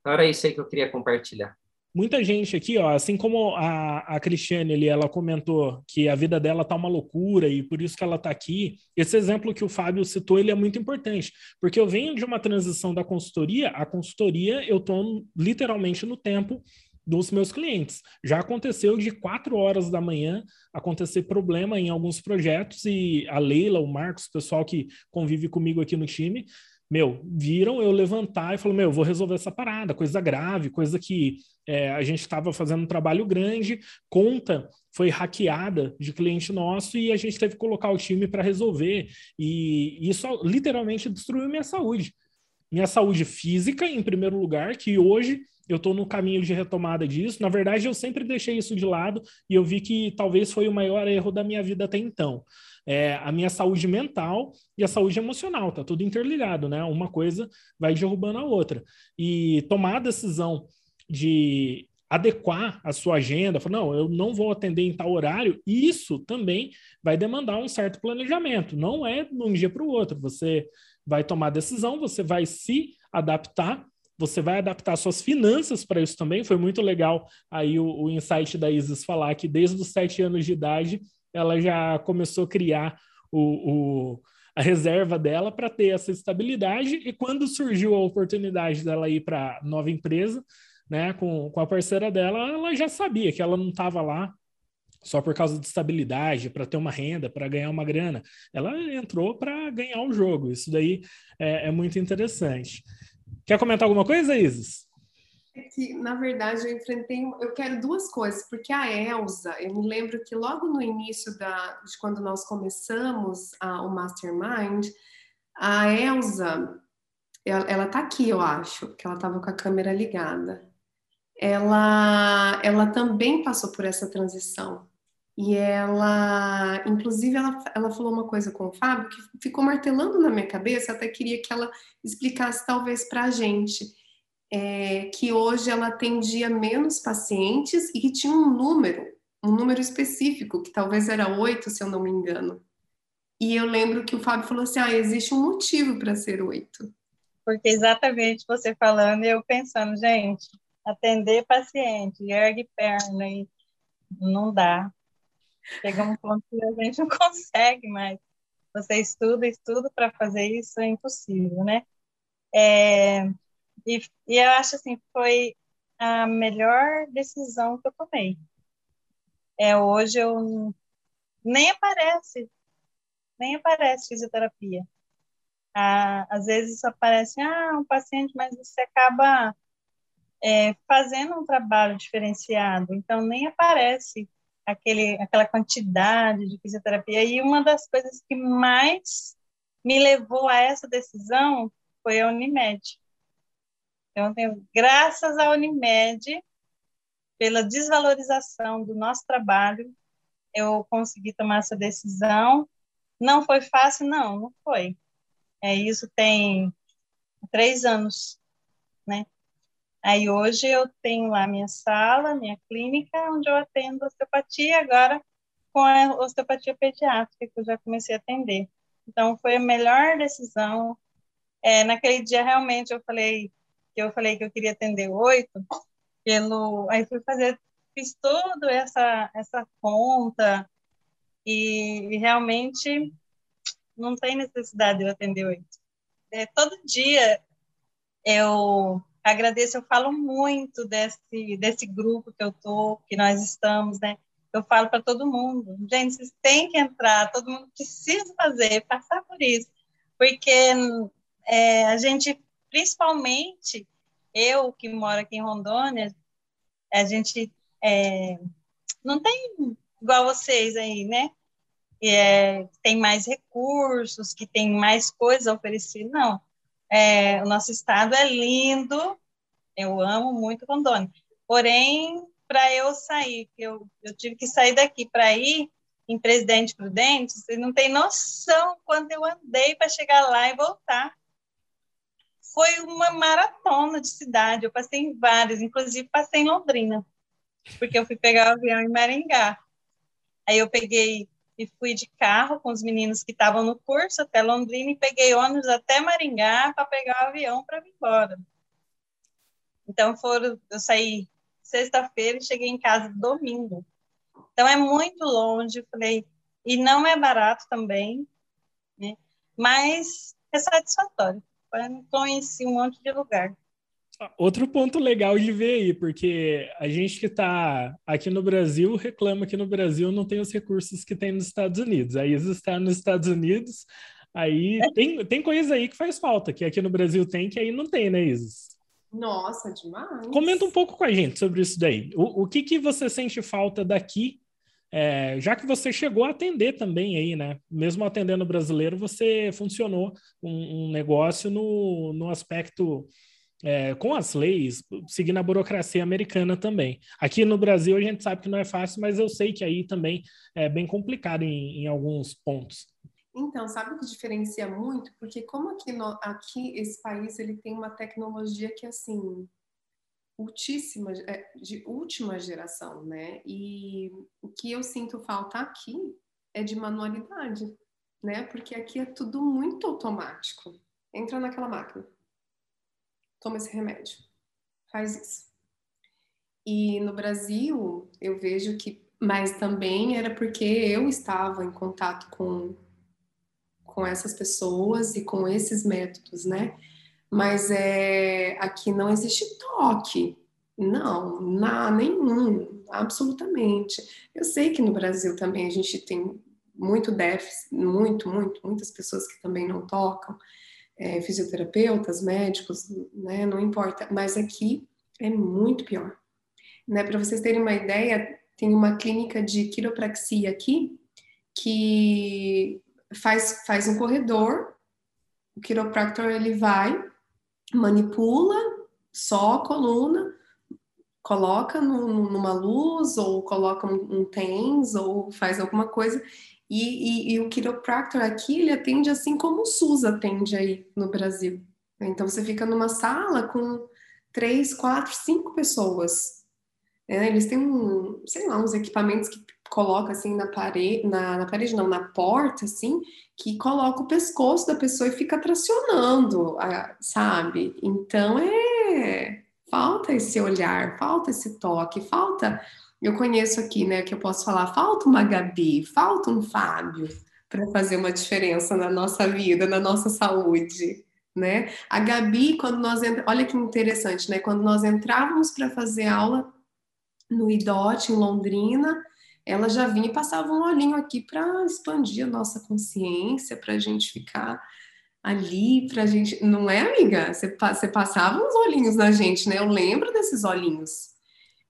[SPEAKER 1] Então, era isso aí que eu queria compartilhar
[SPEAKER 2] muita gente aqui, ó, assim como a, a Cristiane ali, ela comentou que a vida dela tá uma loucura e por isso que ela tá aqui. Esse exemplo que o Fábio citou, ele é muito importante, porque eu venho de uma transição da consultoria, a consultoria eu tô literalmente no tempo dos meus clientes. Já aconteceu de quatro horas da manhã acontecer problema em alguns projetos e a Leila, o Marcos, o pessoal que convive comigo aqui no time, meu, viram eu levantar e falou, meu, vou resolver essa parada, coisa grave, coisa que é, a gente estava fazendo um trabalho grande, conta foi hackeada de cliente nosso e a gente teve que colocar o time para resolver. E isso literalmente destruiu minha saúde. minha saúde física, em primeiro lugar, que hoje eu estou no caminho de retomada disso. Na verdade, eu sempre deixei isso de lado e eu vi que talvez foi o maior erro da minha vida até então. É, a minha saúde mental e a saúde emocional, tá tudo interligado, né? Uma coisa vai derrubando a outra. E tomar a decisão de adequar a sua agenda, falar, não, eu não vou atender em tal horário, isso também vai demandar um certo planejamento. Não é de um dia para o outro. Você vai tomar decisão, você vai se adaptar você vai adaptar suas finanças para isso também. Foi muito legal aí o, o, insight da Isis falar que desde os sete anos de idade ela já começou a criar o, o a reserva dela para ter essa estabilidade. E quando surgiu a oportunidade dela ir para nova empresa, né, com, com a parceira dela, ela já sabia que ela não estava lá só por causa de estabilidade, para ter uma renda, para ganhar uma grana. Ela entrou para ganhar o jogo. Isso daí é, é muito interessante. Quer comentar alguma coisa, Isis?
[SPEAKER 3] É que, na verdade, eu enfrentei. Eu quero duas coisas, porque a Elsa, eu me lembro que logo no início da, de quando nós começamos a, o Mastermind, a Elsa, ela, ela tá aqui, eu acho, que ela estava com a câmera ligada. Ela, ela também passou por essa transição. E ela, inclusive, ela, ela falou uma coisa com o Fábio que ficou martelando na minha cabeça, até queria que ela explicasse talvez para a gente, é, que hoje ela atendia menos pacientes e que tinha um número, um número específico, que talvez era oito, se eu não me engano. E eu lembro que o Fábio falou assim, ah, existe um motivo para ser oito.
[SPEAKER 4] Porque exatamente você falando eu pensando, gente, atender paciente, ergue perna e não dá Chega um ponto que a gente não consegue mais. Você estuda, estuda para fazer isso, é impossível, né? É, e, e eu acho assim, foi a melhor decisão que eu tomei. É, hoje eu nem aparece, nem aparece fisioterapia. Ah, às vezes aparece, ah, um paciente, mas você acaba é, fazendo um trabalho diferenciado, então nem aparece aquele, aquela quantidade de fisioterapia. E uma das coisas que mais me levou a essa decisão foi a Unimed. Então, tenho, graças à Unimed, pela desvalorização do nosso trabalho, eu consegui tomar essa decisão. Não foi fácil, não, não foi. É, isso tem três anos, né? Aí hoje eu tenho lá minha sala, minha clínica, onde eu atendo osteopatia, agora com a osteopatia pediátrica, que eu já comecei a atender. Então foi a melhor decisão. É, naquele dia realmente eu falei que eu falei que eu queria atender oito, pelo aí fui fazer fiz tudo essa essa conta e, e realmente não tem necessidade de eu atender oito. É, todo dia eu agradeço, eu falo muito desse, desse grupo que eu tô, que nós estamos, né? Eu falo para todo mundo, gente, vocês têm que entrar, todo mundo precisa fazer, passar por isso, porque é, a gente, principalmente eu que moro aqui em Rondônia, a gente é, não tem igual vocês aí, né? É, tem mais recursos, que tem mais coisas a oferecer, não é, o nosso estado é lindo, eu amo muito Rondônia. Porém, para eu sair, eu, eu tive que sair daqui para ir em Presidente Prudente, vocês não têm noção quanto eu andei para chegar lá e voltar. Foi uma maratona de cidade, eu passei em várias, inclusive passei em Londrina, porque eu fui pegar o avião em Maringá. Aí eu peguei e fui de carro com os meninos que estavam no curso até Londrina e peguei ônibus até Maringá para pegar o avião para vir embora. Então foram, eu saí sexta-feira e cheguei em casa domingo. Então é muito longe, falei, e não é barato também, né? Mas é satisfatório. Conheci um monte de lugar.
[SPEAKER 2] Outro ponto legal de ver aí, porque a gente que está aqui no Brasil reclama que no Brasil não tem os recursos que tem nos Estados Unidos. Aí está nos Estados Unidos, aí tem, tem coisa aí que faz falta, que aqui no Brasil tem, que aí não tem, né, Isis?
[SPEAKER 3] Nossa, demais.
[SPEAKER 2] Comenta um pouco com a gente sobre isso daí. O, o que, que você sente falta daqui É, já que você chegou a atender também aí, né? Mesmo atendendo brasileiro, você funcionou um, um negócio no, no aspecto é, com as leis, seguindo a burocracia americana também. Aqui no Brasil a gente sabe que não é fácil, mas eu sei que aí também é bem complicado em, em alguns pontos.
[SPEAKER 3] Então, sabe o que diferencia muito? Porque como aqui, no, aqui esse país ele tem uma tecnologia que assim ultíssima, é, de última geração, né? E o que eu sinto falta aqui é de manualidade, né? Porque aqui é tudo muito automático. Entra naquela máquina, toma esse remédio, faz isso. E no Brasil, eu vejo que, mas também era porque eu estava em contato com, com essas pessoas e com esses métodos, né? Mas é, aqui não existe toque. Não, não, nenhum, absolutamente. Eu sei que no Brasil também a gente tem muito déficit, muito, muito, muitas pessoas que também não tocam, é, fisioterapeutas, médicos, né, não importa, mas aqui é muito pior. Né, Para vocês terem uma ideia, tem uma clínica de quiropraxia aqui que faz, faz um corredor, o quiropractor ele vai manipula só a coluna, coloca numa luz ou coloca um, um TENS ou faz alguma coisa. E, e, e, o quiropractor aqui, ele atende assim como o SUS atende aí no Brasil. Então, você fica numa sala com três, quatro, cinco pessoas. É, eles têm, um, sei lá, uns equipamentos que coloca assim na parede, na, na, parede não, na porta, assim, que coloca o pescoço da pessoa e fica tracionando, sabe? Então é falta esse olhar, falta esse toque, falta. Eu conheço aqui, né, que eu posso falar, falta uma Gabi, falta um Fábio para fazer uma diferença na nossa vida, na nossa saúde. Né? A Gabi, quando nós olha que interessante, né? Quando nós entrávamos para fazer aula no IDOT em Londrina, ela já vinha e passava um olhinho aqui para expandir a nossa consciência, para a gente ficar ali, para a gente. Não é, amiga? Você, você passava uns olhinhos na gente, né? Eu lembro desses olhinhos.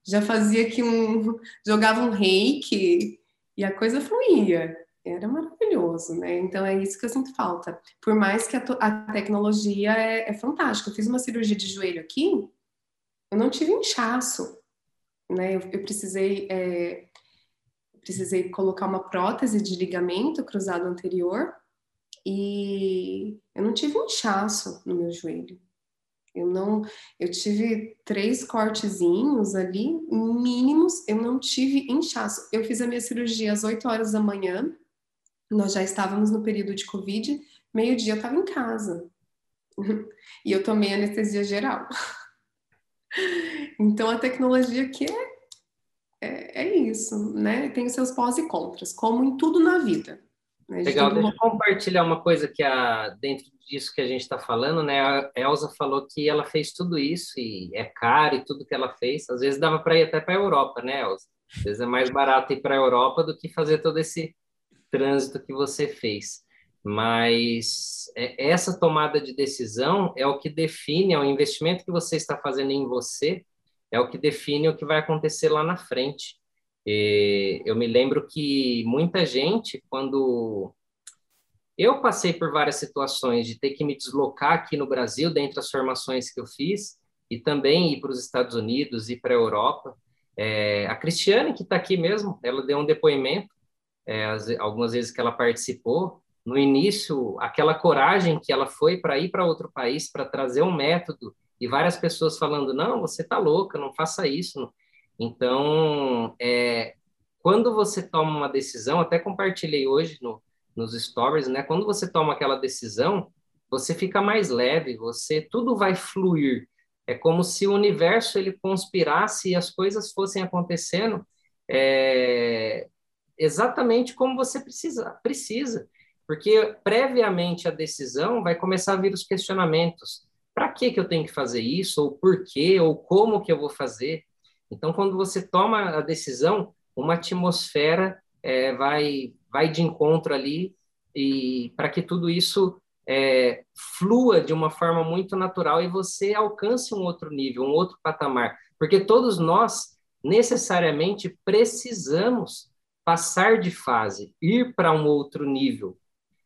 [SPEAKER 3] Já fazia aqui um. jogava um reiki e a coisa fluía. Era maravilhoso, né? Então é isso que eu sinto falta. Por mais que a, a tecnologia é, é fantástica. Eu fiz uma cirurgia de joelho aqui, eu não tive inchaço, né? Eu, eu precisei. É, precisei colocar uma prótese de ligamento cruzado anterior e eu não tive inchaço no meu joelho. Eu não, eu tive três cortezinhos ali, mínimos, eu não tive inchaço. Eu fiz a minha cirurgia às 8 horas da manhã, nós já estávamos no período de Covid, meio-dia eu estava em casa. e eu tomei anestesia geral. então a tecnologia aqui é é, é isso, né? Tem os seus pós e contras, como em tudo na vida.
[SPEAKER 1] Legal, deixa eu compartilhar uma coisa que a, dentro disso que a gente está falando, né? A Elsa falou que ela fez tudo isso e é caro e tudo que ela fez. Às vezes dava para ir até para a Europa, né, Elsa? Às vezes é mais barato ir para a Europa do que fazer todo esse trânsito que você fez. Mas é, essa tomada de decisão é o que define, é o investimento que você está fazendo em você é o que define o que vai acontecer lá na frente. Eu me lembro que muita gente, quando eu passei por várias situações de ter que me deslocar aqui no Brasil, dentre as formações que eu fiz, e também ir para os Estados Unidos e para a Europa. É, a Cristiane, que está aqui mesmo, ela deu um depoimento, é, as, algumas vezes que ela participou. No início, aquela coragem que ela foi para ir para outro país, para trazer um método e várias pessoas falando: não, você está louca, não faça isso. Então, é, quando você toma uma decisão, até compartilhei hoje no, nos stories, né? Quando você toma aquela decisão, você fica mais leve, você tudo vai fluir. É como se o universo ele conspirasse e as coisas fossem acontecendo é, exatamente como você precisa, precisa. Porque previamente a decisão vai começar a vir os questionamentos para que, que eu tenho que fazer isso, ou por quê, ou como que eu vou fazer. Então, quando você toma a decisão, uma atmosfera é, vai, vai de encontro ali e para que tudo isso é, flua de uma forma muito natural e você alcance um outro nível, um outro patamar, porque todos nós necessariamente precisamos passar de fase, ir para um outro nível.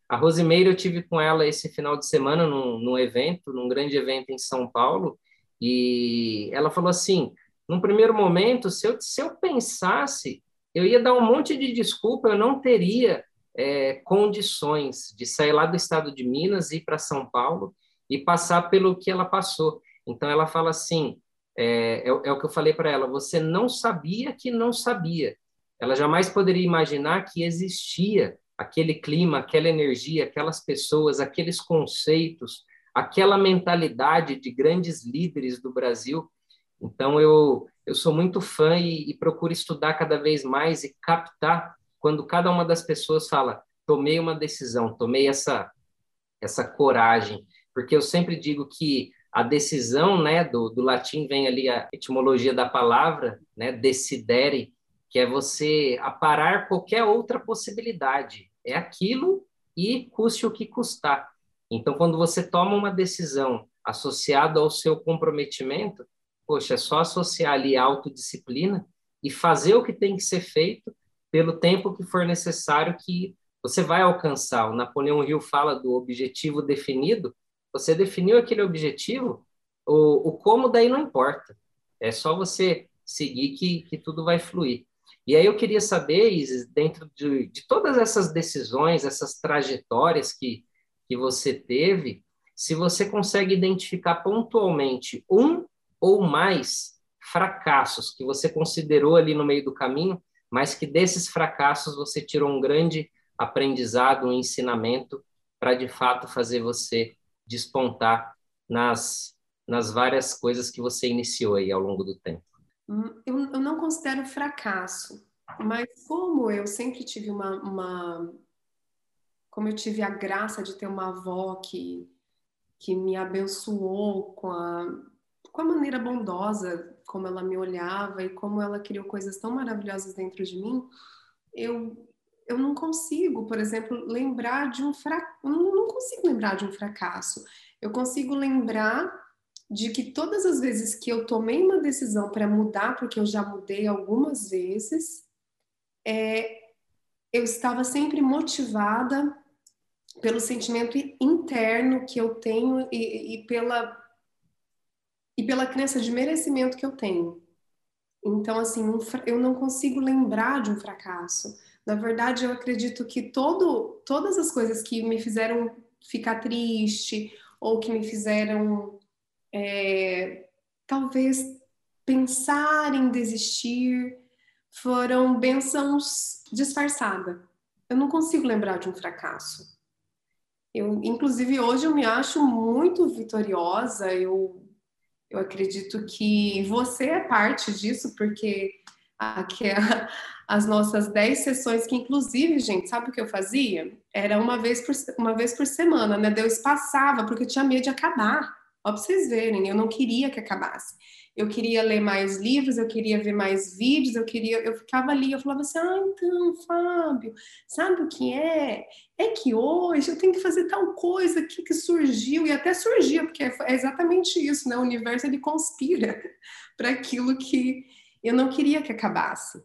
[SPEAKER 1] A Rosimeira, eu tive com ela esse final de semana num, num evento, num grande evento em São Paulo, e ela falou assim: num primeiro momento, se eu, se eu pensasse, eu ia dar um monte de desculpa, eu não teria é, condições de sair lá do estado de Minas, ir para São Paulo e passar pelo que ela passou. Então, ela fala assim: é, é, é o que eu falei para ela, você não sabia que não sabia. Ela jamais poderia imaginar que existia aquele clima, aquela energia, aquelas pessoas, aqueles conceitos, aquela mentalidade de grandes líderes do Brasil. Então, eu, eu sou muito fã e, e procuro estudar cada vez mais e captar quando cada uma das pessoas fala: tomei uma decisão, tomei essa, essa coragem. Porque eu sempre digo que a decisão, né, do, do latim vem ali a etimologia da palavra, né, decidere, que é você aparar qualquer outra possibilidade. É aquilo e custe o que custar. Então, quando você toma uma decisão associada ao seu comprometimento, poxa, é só associar ali autodisciplina e fazer o que tem que ser feito pelo tempo que for necessário que você vai alcançar. O Napoleão Hill fala do objetivo definido, você definiu aquele objetivo, o, o como daí não importa. É só você seguir que, que tudo vai fluir. E aí eu queria saber, Isis, dentro de, de todas essas decisões, essas trajetórias que, que você teve, se você consegue identificar pontualmente um ou mais fracassos que você considerou ali no meio do caminho, mas que desses fracassos você tirou um grande aprendizado, um ensinamento para de fato fazer você despontar nas, nas várias coisas que você iniciou aí ao longo do tempo?
[SPEAKER 3] Hum, eu, eu não considero fracasso, mas como eu sempre tive uma, uma, como eu tive a graça de ter uma avó que que me abençoou com a com a maneira bondosa como ela me olhava e como ela criou coisas tão maravilhosas dentro de mim, eu eu não consigo, por exemplo, lembrar de um fracasso. Não consigo lembrar de um fracasso. Eu consigo lembrar de que todas as vezes que eu tomei uma decisão para mudar, porque eu já mudei algumas vezes, é, eu estava sempre motivada pelo sentimento interno que eu tenho e, e pela e pela crença de merecimento que eu tenho. Então, assim, um, eu não consigo lembrar de um fracasso. Na verdade, eu acredito que todo, todas as coisas que me fizeram ficar triste ou que me fizeram é, talvez pensar em desistir foram bênçãos disfarçadas. Eu não consigo lembrar de um fracasso. Eu, inclusive, hoje eu me acho muito vitoriosa. Eu, eu acredito que você é parte disso, porque aqui é as nossas 10 sessões, que inclusive, gente, sabe o que eu fazia? Era uma vez por, uma vez por semana, né? Deus passava, porque eu tinha medo de acabar. Ó, pra vocês verem, eu não queria que acabasse. Eu queria ler mais livros, eu queria ver mais vídeos, eu queria, eu ficava ali, eu falava assim, ah, então, Fábio, sabe o que é? É que hoje eu tenho que fazer tal coisa aqui que surgiu, e até surgia, porque é exatamente isso, né? O universo, ele conspira para aquilo que eu não queria que acabasse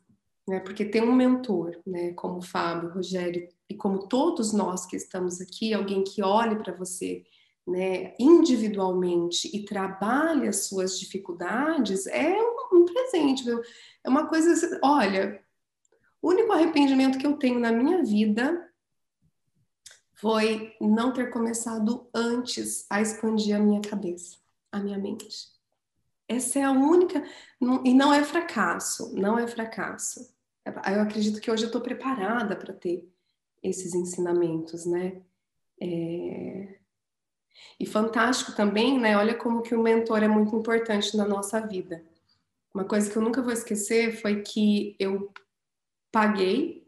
[SPEAKER 3] né? Porque tem um mentor, né? Como o Fábio, o Rogério e como todos nós que estamos aqui, alguém que olhe para você, né? Individualmente e trabalhe as suas dificuldades é um, um presente, viu? É uma coisa, olha, o único arrependimento que eu tenho na minha vida foi não ter começado antes a expandir a minha cabeça, a minha mente. Essa é a única, e não é fracasso, não é fracasso. Eu acredito que hoje eu estou preparada para ter esses ensinamentos, né? É... E fantástico também, né? Olha como que o mentor é muito importante na nossa vida. Uma coisa que eu nunca vou esquecer foi que eu paguei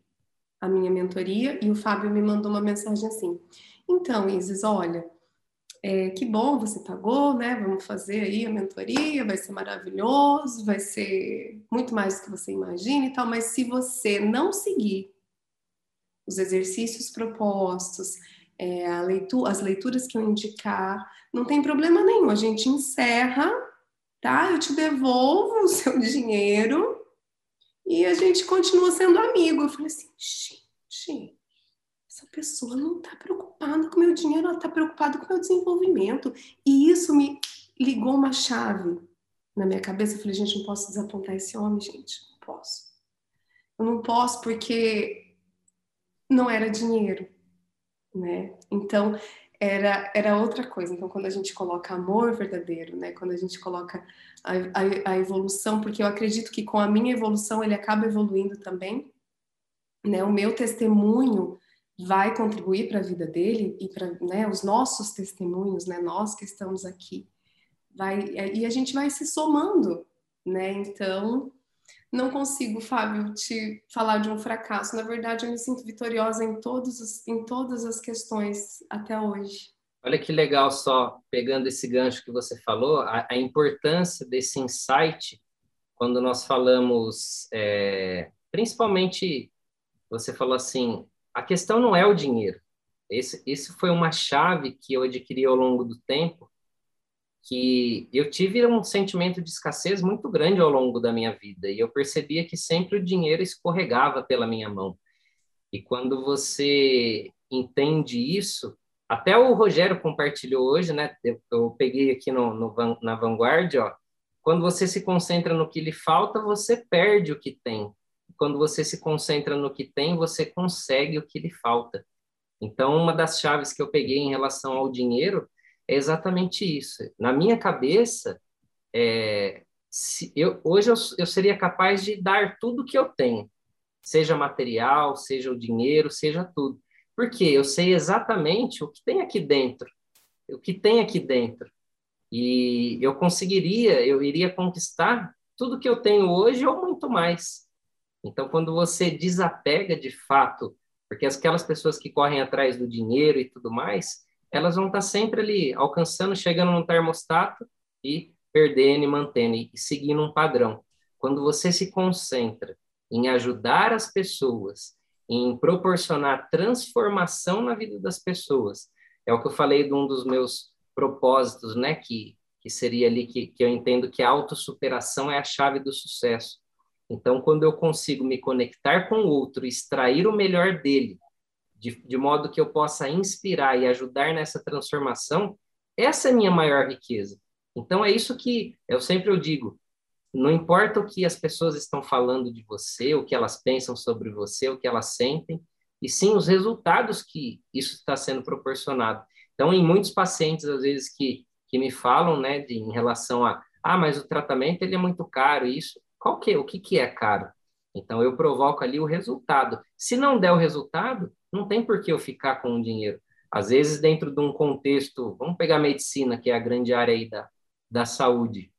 [SPEAKER 3] a minha mentoria e o Fábio me mandou uma mensagem assim: Então, Isis, olha, é, que bom, você pagou, né? Vamos fazer aí a mentoria, vai ser maravilhoso, vai ser muito mais do que você imagina e tal, mas se você não seguir os exercícios propostos, é, as leituras que eu indicar, não tem problema nenhum, a gente encerra, tá? Eu te devolvo o seu dinheiro E a gente continua sendo amigo. Eu falei assim, gente, essa pessoa não está preocupada com o meu dinheiro, ela está preocupada com o meu desenvolvimento. E isso me ligou uma chave na minha cabeça. Eu falei, gente, não posso desapontar esse homem, gente, não posso. Eu não posso porque não era dinheiro, né? Então, era, era outra coisa. Então, quando a gente coloca amor verdadeiro, né? Quando a gente coloca a, a, a, evolução, porque eu acredito que com a minha evolução ele acaba evoluindo também, né? O meu testemunho vai contribuir para a vida dele e para né, os nossos testemunhos, né? Nós que estamos aqui, vai e a gente vai se somando, né? Então não consigo, Fábio, te falar de um fracasso. Na verdade, eu me sinto vitoriosa em, todos os, em todas as questões até hoje.
[SPEAKER 1] Olha que legal, só pegando esse gancho que você falou, a, a importância desse insight quando nós falamos, é, principalmente, você falou assim, a questão não é o dinheiro. Esse, esse foi uma chave que eu adquiri ao longo do tempo, que eu tive um sentimento de escassez muito grande ao longo da minha vida e eu percebia que sempre o dinheiro escorregava pela minha mão. E quando você entende isso, até o Rogério compartilhou hoje, né? Eu, eu peguei aqui no, no, na Vanguardia, ó. Quando você se concentra no que lhe falta, você perde o que tem. Quando você se concentra no que tem, você consegue o que lhe falta. Então, uma das chaves que eu peguei em relação ao dinheiro é exatamente isso. Na minha cabeça, é, eu, hoje eu, eu seria capaz de dar tudo que eu tenho, seja material, seja o dinheiro, seja tudo. Porque eu sei exatamente o que tem aqui dentro, o que tem aqui dentro. E eu conseguiria, eu iria conquistar tudo que eu tenho hoje ou muito mais. Então, quando você desapega de fato, porque aquelas pessoas que correm atrás do dinheiro e tudo mais, elas vão estar sempre ali alcançando, chegando no termostato e perdendo e mantendo e seguindo um padrão. Quando você se concentra em ajudar as pessoas, em proporcionar transformação na vida das pessoas, é o que eu falei de um dos meus propósitos, né, que, que seria ali que, que eu entendo que a autossuperação é a chave do sucesso. Então, quando eu consigo me conectar com o outro, extrair o melhor dele, de, de modo que eu possa inspirar e ajudar nessa transformação, essa é a minha maior riqueza. Então é isso que eu sempre eu digo, não importa o que as pessoas estão falando de você, o que elas pensam sobre você, o que elas sentem, e sim os resultados que isso está sendo proporcionado. Então, em muitos pacientes, às vezes, que, que me falam, né, de, em relação a, ah, mas o tratamento ele é muito caro, isso, qual que é, o que, que é caro? Então, eu provoco ali o resultado. Se não der o resultado, não tem por que eu ficar com o dinheiro. Às vezes, dentro de um contexto, vamos pegar a medicina, que é a grande área aí da, da saúde,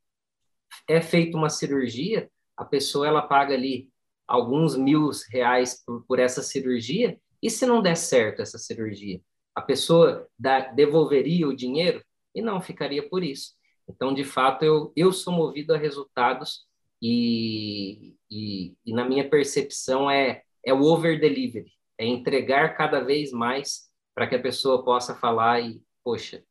[SPEAKER 1] é feita uma cirurgia, a pessoa ela paga ali alguns mil reais por, por essa cirurgia, e se não der certo essa cirurgia? A pessoa dá, devolveria o dinheiro? E não, ficaria por isso. Então, de fato, eu, eu sou movido a resultados e, e, e na minha percepção é, é o over-delivery é entregar cada vez mais para que a pessoa possa falar e, poxa,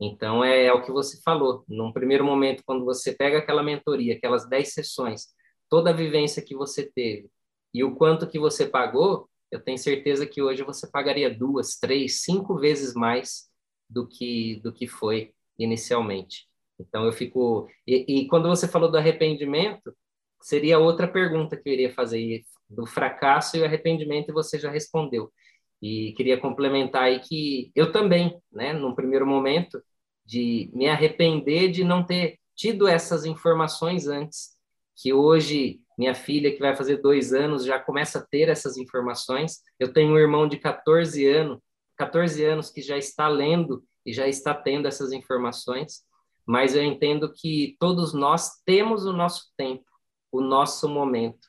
[SPEAKER 1] então é, é, o que você falou. Num primeiro momento, quando você pega aquela mentoria, aquelas 10 sessões, toda a vivência que você teve e o quanto que você pagou, eu tenho certeza que hoje você pagaria duas, três, cinco vezes mais do que do que foi inicialmente. Então eu fico e, e quando você falou do arrependimento, seria outra pergunta que eu iria fazer do fracasso e o arrependimento, e você já respondeu. E queria complementar aí que eu também, né, num primeiro momento, de me arrepender de não ter tido essas informações antes, que hoje minha filha, que vai fazer dois anos, já começa a ter essas informações. Eu tenho um irmão de 14 anos, 14 anos que já está lendo e já está tendo essas informações, mas eu entendo que todos nós temos o nosso tempo, o nosso momento.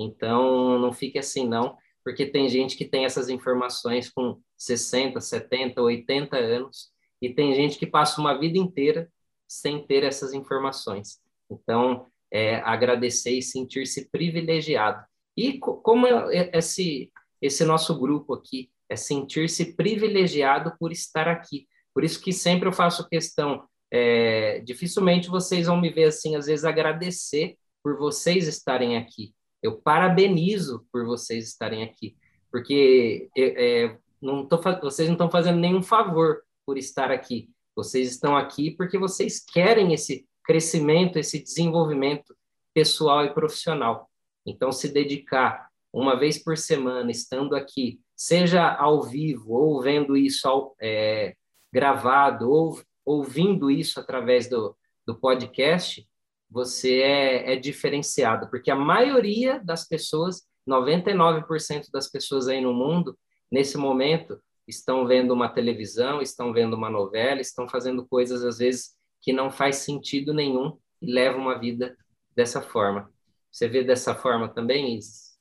[SPEAKER 1] Então, não fique assim, não, porque tem gente que tem essas informações com 60, 70, 80 anos, e tem gente que passa uma vida inteira sem ter essas informações. Então, é, agradecer e sentir-se privilegiado. E como é, esse, esse nosso grupo aqui é sentir-se privilegiado por estar aqui. Por isso que sempre eu faço questão, é, dificilmente vocês vão me ver assim, às vezes agradecer por vocês estarem aqui Eu parabenizo por vocês estarem aqui, porque é, é não tô, vocês não estão fazendo nenhum favor por estar aqui. Vocês estão aqui porque vocês querem esse crescimento, esse desenvolvimento pessoal e profissional. Então, se dedicar uma vez por semana, estando aqui, seja ao vivo ou vendo isso ao, é, gravado ou ouvindo isso através do, do podcast, você é, é diferenciado, porque a maioria das pessoas, 99% das pessoas aí no mundo, nesse momento, estão vendo uma televisão, estão vendo uma novela, estão fazendo coisas, às vezes, que não faz sentido nenhum e levam uma vida dessa forma. Você vê dessa forma também, Isis?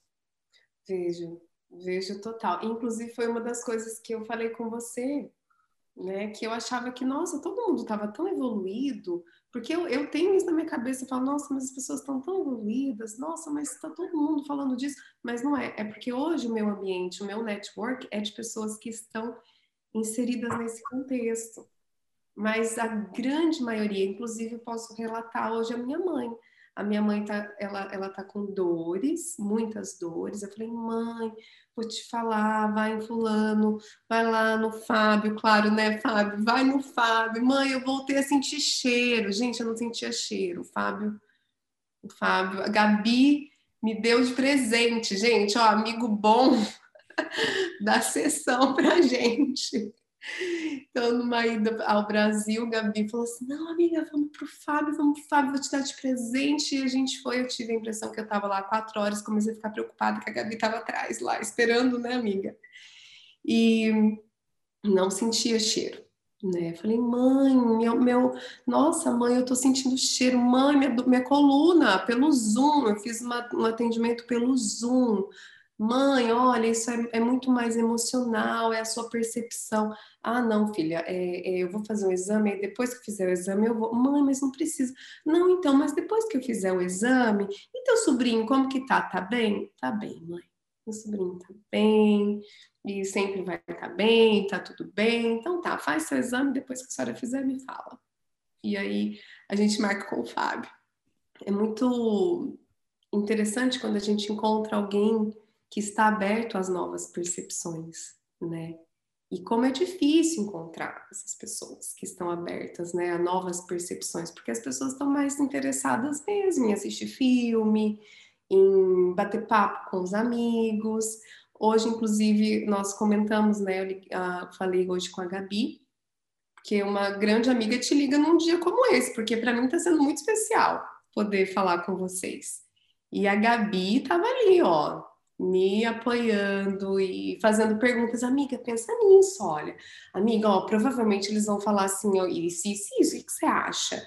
[SPEAKER 3] Vejo, vejo total. Inclusive, foi uma das coisas que eu falei com você, né? Que eu achava que, nossa, todo mundo estava tão evoluído, porque eu, eu tenho isso na minha cabeça, eu falo, nossa, mas as pessoas estão tão evoluídas, nossa, mas está todo mundo falando disso, mas não é, é porque hoje o meu ambiente, o meu network é de pessoas que estão inseridas nesse contexto. Mas a grande maioria, inclusive, eu posso relatar hoje a minha mãe a minha mãe tá, ela, ela tá com dores, muitas dores. Eu falei, mãe, vou te falar, vai em fulano, vai lá no Fábio, claro, né, Fábio? Vai no Fábio. Mãe, eu voltei a sentir cheiro. Gente, eu não sentia cheiro. O Fábio, o Fábio, a Gabi me deu de presente, gente, ó, amigo bom da sessão pra gente. Então, numa ida ao Brasil, Gabi falou assim: Não, amiga, vamos pro Fábio, vamos pro Fábio, vou te dar de presente. E a gente foi. Eu tive a impressão que eu estava lá quatro horas, comecei a ficar preocupada que a Gabi estava atrás lá, esperando, né, amiga? E não sentia cheiro. Né? Falei, mãe, meu, meu, nossa, mãe, eu tô sentindo cheiro, mãe, minha, minha coluna, pelo Zoom, eu fiz uma, um atendimento pelo Zoom, Mãe, olha, isso é, é, muito mais emocional, é a sua percepção. Ah, não, filha, é, é, eu vou fazer um exame, e depois que fizer o exame, eu vou. Mãe, mas não precisa. Não, então, mas depois que eu fizer o exame, e teu sobrinho, como que tá? Tá bem? Tá bem, mãe. Meu sobrinho tá bem, e sempre vai estar tá bem, tá tudo bem. Então tá, faz seu exame, depois que a senhora fizer, me fala. E aí a gente marca com o Fábio. É muito interessante quando a gente encontra alguém que está aberto às novas percepções, né? E como é difícil encontrar essas pessoas que estão abertas, né, a novas percepções, porque as pessoas estão mais interessadas mesmo em assistir filme, em bater papo com os amigos. Hoje, inclusive, nós comentamos, né, eu uh, falei hoje com a Gabi, que uma grande amiga te liga num dia como esse, porque para mim está sendo muito especial poder falar com vocês. E a Gabi estava ali, ó, me apoiando e fazendo perguntas, amiga, pensa nisso, olha, amiga, ó, provavelmente eles vão falar assim, ó, isso, isso, isso, o que você acha?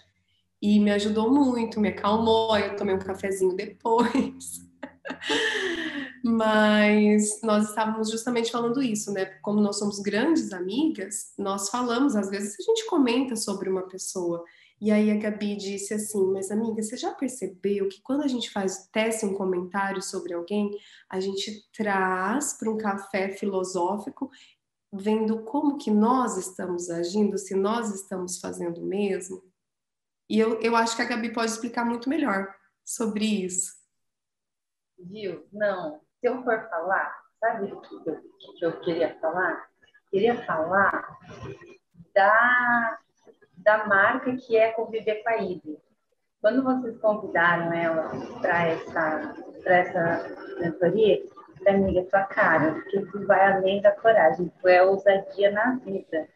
[SPEAKER 3] E me ajudou muito, me acalmou, eu tomei um cafezinho depois. Mas nós estávamos justamente falando isso, né? Como nós somos grandes amigas, nós falamos, às vezes a gente comenta sobre uma pessoa e aí a Gabi disse assim: Mas amiga, você já percebeu que quando a gente faz teste um comentário sobre alguém, a gente traz para um café filosófico, vendo como que nós estamos agindo, se nós estamos fazendo o mesmo? E eu, eu acho que a Gabi pode explicar muito melhor sobre isso.
[SPEAKER 5] Viu? Não. Se eu for falar, sabe o que eu, que eu queria falar? Queria falar da da marca que é conviver com a Ive. Quando vocês convidaram ela para essa, essa mentoria, amiga, tua cara, porque tu vai além da coragem, tu é ousadia na vida.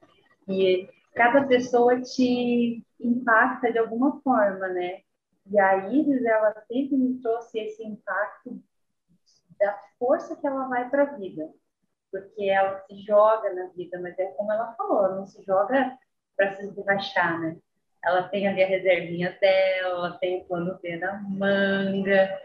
[SPEAKER 5] E cada pessoa te impacta de alguma forma, né? E a Iris, ela sempre me trouxe esse impacto da força que ela vai para a vida. Porque ela se joga na vida, mas é como ela falou, ela não se joga para se esborrachar, né? Ela tem ali a reservinha dela, tem o plano B na manga.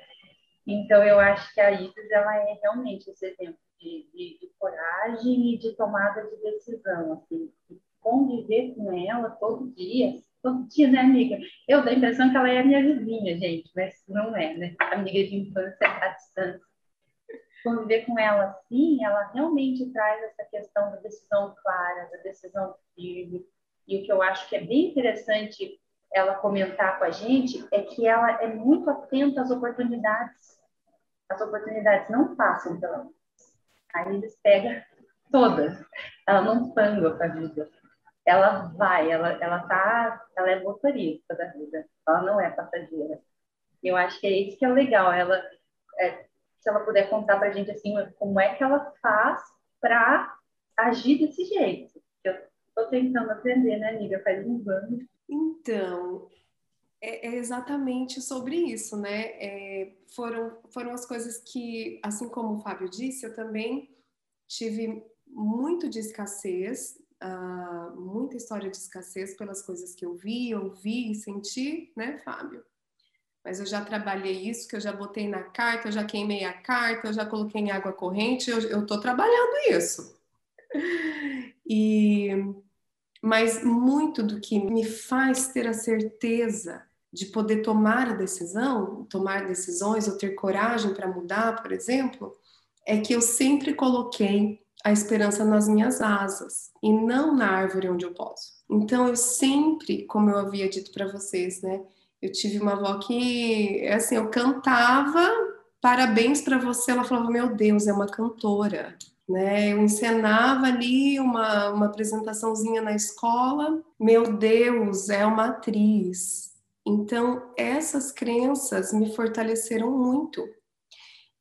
[SPEAKER 5] Então, eu acho que a Isis, ela é realmente esse exemplo de, de, de coragem e de tomada de decisão, assim. Conviver com ela todo dia, todo dia, né, amiga? Eu dou a impressão que ela é minha vizinha, gente, mas não é, né? Amiga de infância à distância. Conviver com ela assim, ela realmente traz essa questão da decisão clara, da decisão firme, e o que eu acho que é bem interessante ela comentar com a gente é que ela é muito atenta às oportunidades. as oportunidades não passam pela Aí eles pegam todas. Ela não panga com a vida. Ela vai, ela, ela tá, ela é motorista da vida. Ela não é passageira. Eu acho que é isso que é legal. Ela, é, se ela puder contar para a gente assim, como é que ela faz para agir desse jeito. Eu estou tentando aprender, né, amiga? Faz um ano.
[SPEAKER 3] Então, é, é, exatamente sobre isso, né? É, foram, foram as coisas que, assim como o Fábio disse, eu também tive muito de escassez, uh, muita história de escassez pelas coisas que eu vi, ouvi e senti, né, Fábio? Mas eu já trabalhei isso, que eu já botei na carta, eu já queimei a carta, eu já coloquei em água corrente, eu estou trabalhando isso. E, mas muito do que me faz ter a certeza de poder tomar a decisão, tomar decisões ou ter coragem para mudar, por exemplo, é que eu sempre coloquei a esperança nas minhas asas e não na árvore onde eu posso. Então eu sempre, como eu havia dito para vocês, né, eu tive uma avó que, assim, eu cantava parabéns para você, ela falava, meu Deus, é uma cantora. Né? Eu encenava ali uma, uma apresentaçãozinha na escola, meu Deus, é uma atriz. Então, essas crenças me fortaleceram muito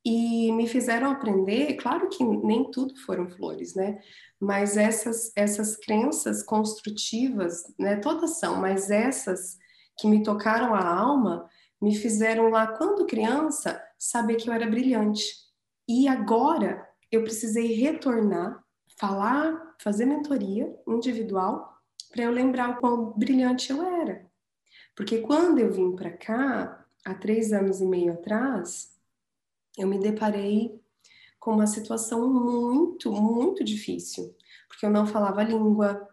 [SPEAKER 3] e me fizeram aprender, claro que nem tudo foram flores, né? Mas essas, essas crenças construtivas, né? Todas são, mas essas que me tocaram a alma, me fizeram lá, quando criança, saber que eu era brilhante. E agora eu precisei retornar, falar, fazer mentoria individual, para eu lembrar o quão brilhante eu era. Porque quando eu vim para cá, há três anos e meio atrás, eu me deparei com uma situação muito, muito difícil, porque eu não falava a língua,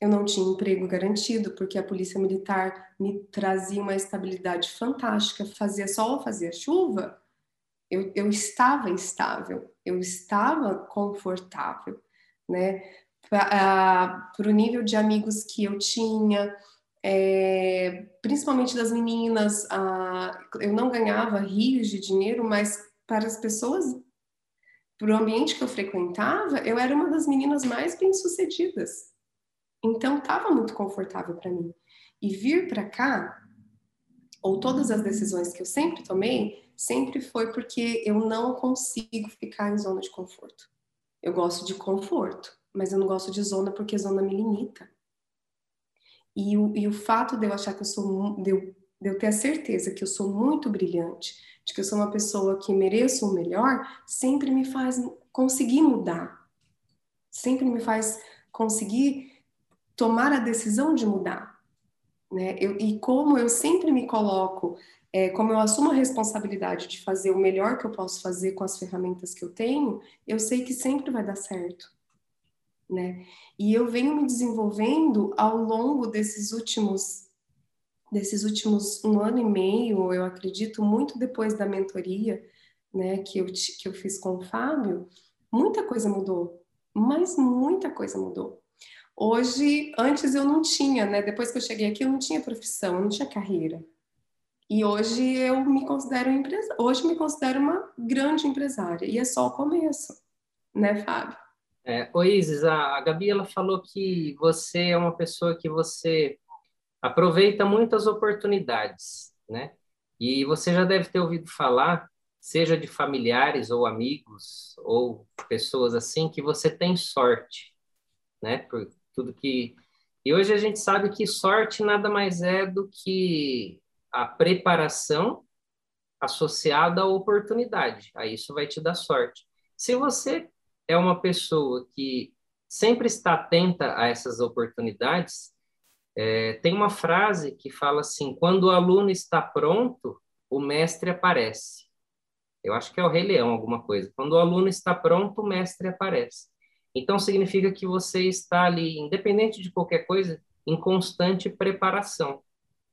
[SPEAKER 3] eu não tinha emprego garantido, porque a polícia militar me trazia uma estabilidade fantástica, fazia sol, fazia chuva, eu, eu estava estável, eu estava confortável, né? Para o nível de amigos que eu tinha, é, principalmente das meninas, eu não ganhava rios de dinheiro, mas para as pessoas, para o ambiente que eu frequentava, eu era uma das meninas mais bem-sucedidas. Então, estava muito confortável para mim. E vir para cá, ou todas as decisões que eu sempre tomei, sempre foi porque eu não consigo ficar em zona de conforto. Eu gosto de conforto, mas eu não gosto de zona porque zona me limita. E o, e o fato de eu achar que eu sou, de eu, de eu ter a certeza que eu sou muito brilhante, de que eu sou uma pessoa que mereço o melhor, sempre me faz conseguir mudar. Sempre me faz conseguir tomar a decisão de mudar. Né? Eu, e como eu sempre me coloco, é, como eu assumo a responsabilidade de fazer o melhor que eu posso fazer com as ferramentas que eu tenho, eu sei que sempre vai dar certo. Né? E eu venho me desenvolvendo ao longo desses últimos desses últimos um ano e meio, eu acredito, muito depois da mentoria né, que, eu, que eu fiz com o Fábio, muita coisa mudou, mas muita coisa mudou. Hoje, antes eu não tinha, né? Depois que eu cheguei aqui, eu não tinha profissão, eu não tinha carreira. E hoje eu me considero empresa, hoje me considero uma grande empresária e é só o começo, né, Fábio?
[SPEAKER 1] É, ô Isis, a, a Gabi ela falou que você é uma pessoa que você aproveita muitas oportunidades, né? E você já deve ter ouvido falar, seja de familiares ou amigos ou pessoas assim, que você tem sorte, né? Por tudo que e hoje a gente sabe que sorte nada mais é do que a preparação associada à oportunidade. Aí isso vai te dar sorte. Se você é uma pessoa que sempre está atenta a essas oportunidades, é, tem uma frase que fala assim: quando o aluno está pronto, o mestre aparece. Eu acho que é o Rei Leão, alguma coisa. Quando o aluno está pronto, o mestre aparece. Então, significa que você está ali, independente de qualquer coisa, em constante preparação.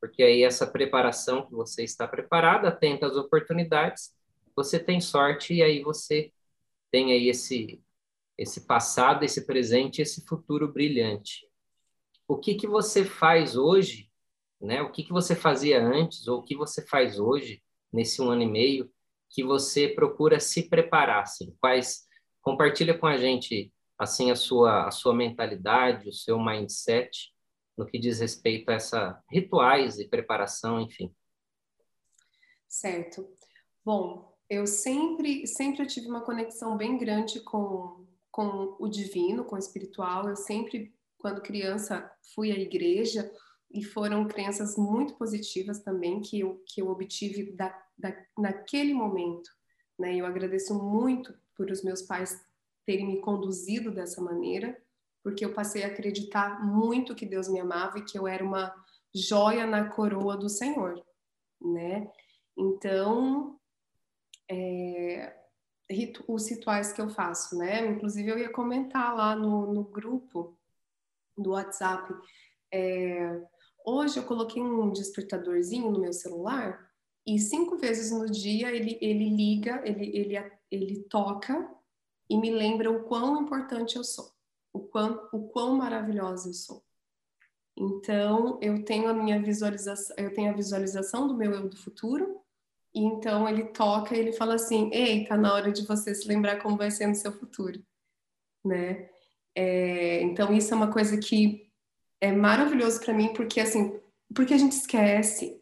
[SPEAKER 1] Porque aí, essa preparação que você está preparado, atenta às oportunidades, você tem sorte e aí você tem aí esse, esse passado, esse presente, esse futuro brilhante o que, que você faz hoje, né? O que, que você fazia antes ou o que você faz hoje nesse um ano e meio que você procura se preparar? Assim? Quais compartilha com a gente assim a sua a sua mentalidade, o seu mindset no que diz respeito a essa rituais e preparação, enfim.
[SPEAKER 3] Certo. Bom, eu sempre sempre eu tive uma conexão bem grande com com o divino, com o espiritual. Eu sempre quando criança fui à igreja e foram crenças muito positivas também que eu, que eu obtive da, da, naquele momento. Né? Eu agradeço muito por os meus pais terem me conduzido dessa maneira, porque eu passei a acreditar muito que Deus me amava e que eu era uma joia na coroa do Senhor, né? Então, é, os rituais que eu faço, né? Inclusive eu ia comentar lá no, no grupo do WhatsApp. É, hoje eu coloquei um despertadorzinho no meu celular e cinco vezes no dia ele, ele liga, ele, ele, ele toca e me lembra o quão importante eu sou, o quão, o quão maravilhosa eu sou. Então, eu tenho a minha visualização, eu tenho a visualização do meu eu do futuro, e então ele toca e ele fala assim: "Ei, tá na hora de você se lembrar como vai ser no seu futuro", né? É, então isso é uma coisa que é maravilhoso para mim porque assim, porque a gente esquece.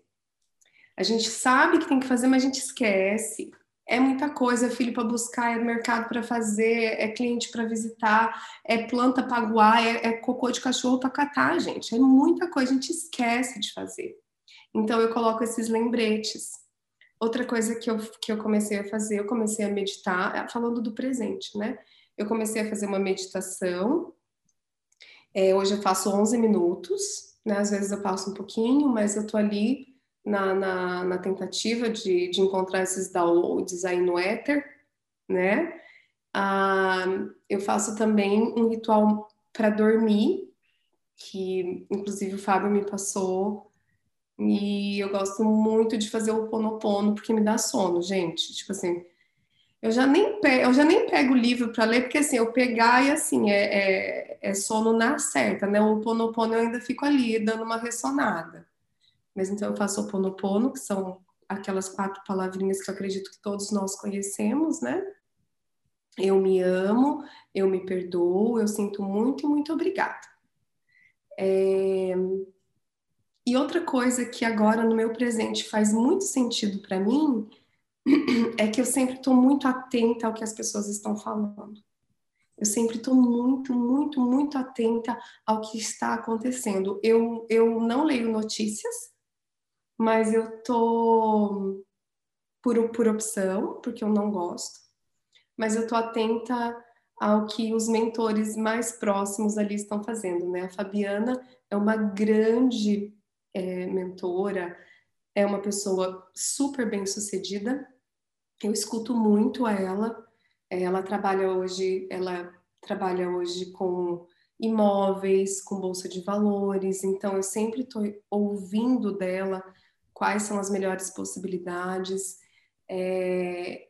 [SPEAKER 3] A gente sabe que tem que fazer, mas a gente esquece. É muita coisa, é filho para buscar, é mercado para fazer, é cliente para visitar, é planta para aguar, é, é cocô de cachorro para catar, gente. É muita coisa, a gente esquece de fazer. Então eu coloco esses lembretes. Outra coisa que eu, que eu comecei a fazer, eu comecei a meditar, falando do presente, né? eu comecei a fazer uma meditação. É, hoje eu faço 11 minutos, né? Às vezes eu passo um pouquinho, mas eu tô ali na, na, na tentativa de, de encontrar esses downloads aí no éter, né? Ah, eu faço também um ritual para dormir, que inclusive o Fábio me passou, e eu gosto muito de fazer o ponopono porque me dá sono, gente. Tipo assim, eu já nem pego, eu já nem pego o livro para ler, porque assim, eu pegar e assim, é, é, é sono na certa, né? O ponopono eu ainda fico ali, dando uma ressonada. Mas então eu faço o ponopono, que são aquelas quatro palavrinhas que eu acredito que todos nós conhecemos, né? Eu me amo, eu me perdoo, eu sinto muito e muito obrigada. É... E outra coisa que agora no meu presente faz muito sentido para mim é que eu sempre estou muito atenta ao que as pessoas estão falando. Eu sempre estou muito, muito, muito atenta ao que está acontecendo. Eu, eu não leio notícias, mas eu estou por, por opção, porque eu não gosto, mas eu estou atenta ao que os mentores mais próximos ali estão fazendo, né? A Fabiana é uma grande é, mentora, é uma pessoa super bem sucedida, eu escuto muito a ela. Ela trabalha hoje, ela trabalha hoje com imóveis, com bolsa de valores, então eu sempre estou ouvindo dela quais são as melhores possibilidades. É,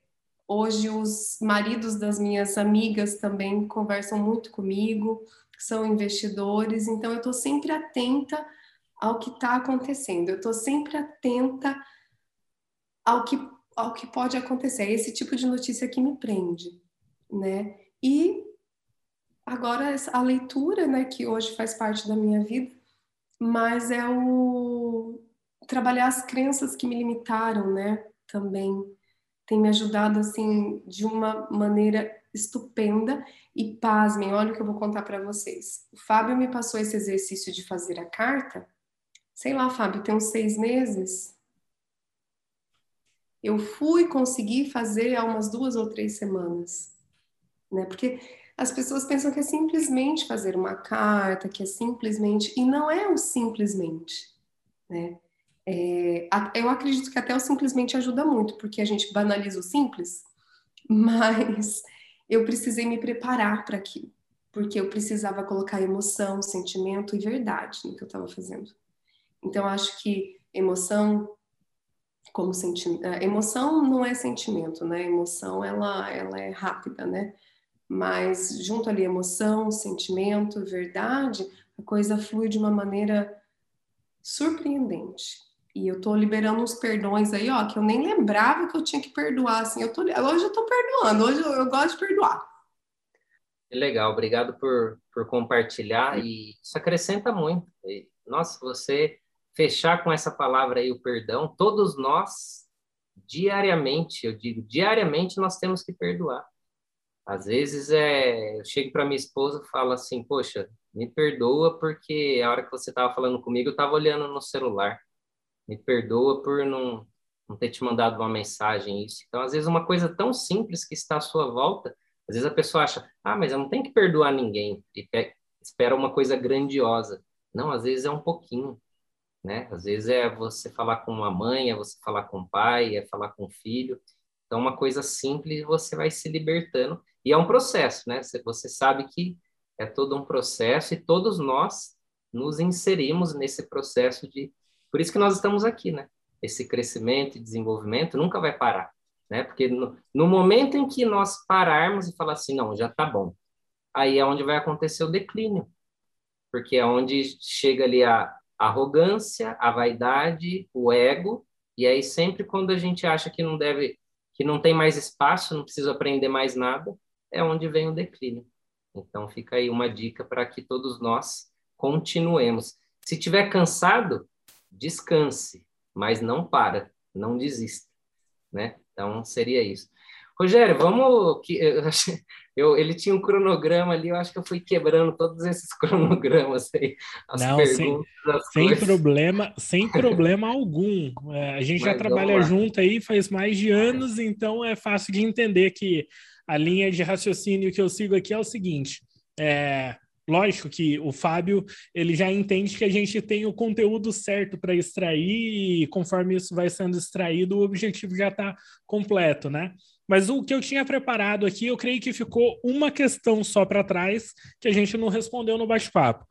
[SPEAKER 3] hoje os maridos das minhas amigas também conversam muito comigo, são investidores, então eu estou sempre atenta ao que está acontecendo, eu estou sempre atenta ao que ao que pode acontecer. É esse tipo de notícia que me prende, né? E agora a leitura, né, que hoje faz parte da minha vida, mas é o trabalhar as crenças que me limitaram, né? Também tem me ajudado assim de uma maneira estupenda e pasmem, olha o que eu vou contar para vocês. O Fábio me passou esse exercício de fazer a carta, sei lá, Fábio, tem uns seis meses, eu fui conseguir fazer há umas duas ou três semanas, né? Porque as pessoas pensam que é simplesmente fazer uma carta, que é simplesmente e não é o simplesmente, né? É, eu acredito que até o simplesmente ajuda muito, porque a gente banaliza o simples, mas eu precisei me preparar para aquilo, porque eu precisava colocar emoção, sentimento e verdade no que eu estava fazendo. Então, acho que emoção, como sentimento. Emoção não é sentimento, né? Emoção ela, ela é rápida, né? Mas junto ali emoção, sentimento, verdade, a coisa flui de uma maneira surpreendente. E eu tô liberando uns perdões aí, ó, que eu nem lembrava que eu tinha que perdoar, assim. Eu tô, hoje eu tô perdoando, hoje eu, eu gosto de perdoar.
[SPEAKER 1] Legal, obrigado por, por compartilhar e isso acrescenta muito. Nossa, você fechar com essa palavra aí, o perdão, todos nós, diariamente, eu digo, diariamente nós temos que perdoar. Às vezes é, eu chego para minha esposa e falo assim, poxa, me perdoa porque a hora que você estava falando comigo eu estava olhando no celular me perdoa por não, não ter te mandado uma mensagem isso. Então, às vezes, uma coisa tão simples que está à sua volta, às vezes a pessoa acha, ah, mas eu não tenho que perdoar ninguém, e espera uma coisa grandiosa. Não, às vezes é um pouquinho, né? Às vezes é você falar com uma mãe, é você falar com o pai, é falar com o filho. Então, uma coisa simples, você vai se libertando. E é um processo, né? Você sabe que é todo um processo e todos nós nos inserimos nesse processo de por isso que nós estamos aqui, né? Esse crescimento e desenvolvimento nunca vai parar, né? Porque no, no momento em que nós pararmos e falar assim, não, já tá bom, aí é onde vai acontecer o declínio, porque é onde chega ali a arrogância, a vaidade, o ego, e aí sempre quando a gente acha que não deve, que não tem mais espaço, não precisa aprender mais nada, é onde vem o declínio. Então fica aí uma dica para que todos nós continuemos. Se tiver cansado, descanse, mas não para, não desista, né? Então seria isso. Rogério, vamos que eu, ele tinha um cronograma ali, eu acho que eu fui quebrando todos esses cronogramas aí,
[SPEAKER 2] as Não, perguntas, sem, sem problema, sem problema algum. É, a gente Mas já trabalha junto aí faz mais de anos, então é fácil de entender que a linha de raciocínio que eu sigo aqui é o seguinte: é, Lógico que o Fábio ele já entende que a gente tem o conteúdo certo para extrair e conforme isso vai sendo extraído, o objetivo já está completo, né? Mas o que eu tinha preparado aqui, eu creio que ficou uma questão só para trás que a gente não respondeu no bate-papo.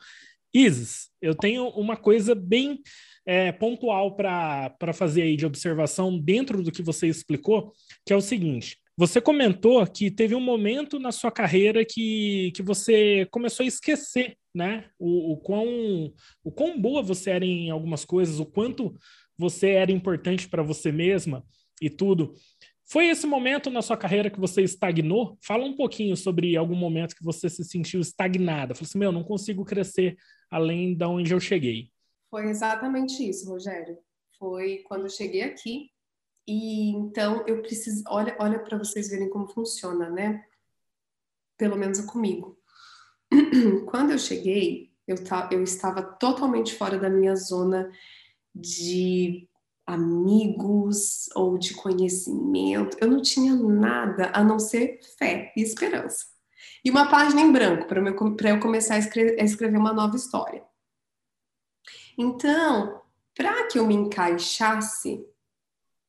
[SPEAKER 2] Isis, eu tenho uma coisa bem é, pontual para fazer aí de observação dentro do que você explicou, que é o seguinte: você comentou que teve um momento na sua carreira que, que você começou a esquecer, né? O, o, quão, o quão boa você era em algumas coisas, o quanto você era importante para você mesma e tudo. Foi esse momento na sua carreira que você estagnou? Fala um pouquinho sobre algum momento que você se sentiu estagnada. Falou assim, meu, não consigo crescer além de onde eu cheguei.
[SPEAKER 3] Foi exatamente isso, Rogério. Foi quando eu cheguei aqui, e então eu preciso, olha, olha para vocês verem como funciona, né? Pelo menos comigo. Quando eu cheguei, eu, ta, eu estava totalmente fora da minha zona de amigos ou de conhecimento. Eu não tinha nada a não ser fé e esperança. E uma página em branco para eu, começar a a escrever uma nova história. Então, para que eu me encaixasse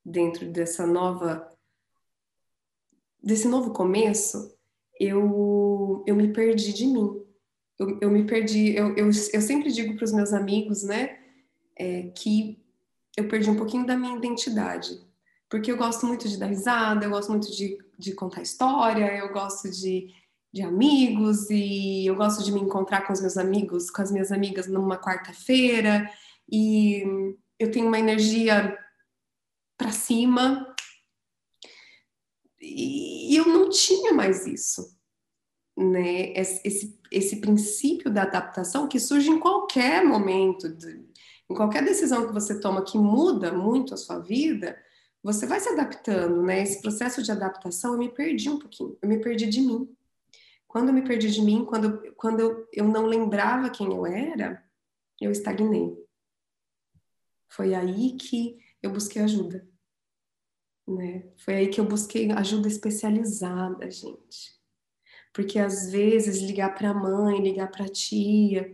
[SPEAKER 3] dentro dessa nova desse novo começo, eu eu me perdi de mim. Eu, eu me perdi. Eu, eu, eu sempre digo para os meus amigos, né, é, que eu perdi um pouquinho da minha identidade, porque eu gosto muito de dar risada, eu gosto muito de, de contar história, eu gosto de de amigos e eu gosto de me encontrar com os meus amigos, com as minhas amigas numa quarta-feira e eu tenho uma energia para cima. E eu não tinha mais isso, né? Esse, esse princípio da adaptação que surge em qualquer momento, de, em qualquer decisão que você toma que muda muito a sua vida, você vai se adaptando, né? Esse processo de adaptação, eu me perdi um pouquinho, eu me perdi de mim. Quando eu me perdi de mim, quando, quando eu, eu não lembrava quem eu era, eu estagnei. Foi aí que eu busquei ajuda. Né? Foi aí que eu busquei ajuda especializada, gente. Porque às vezes ligar para a mãe, ligar para a tia,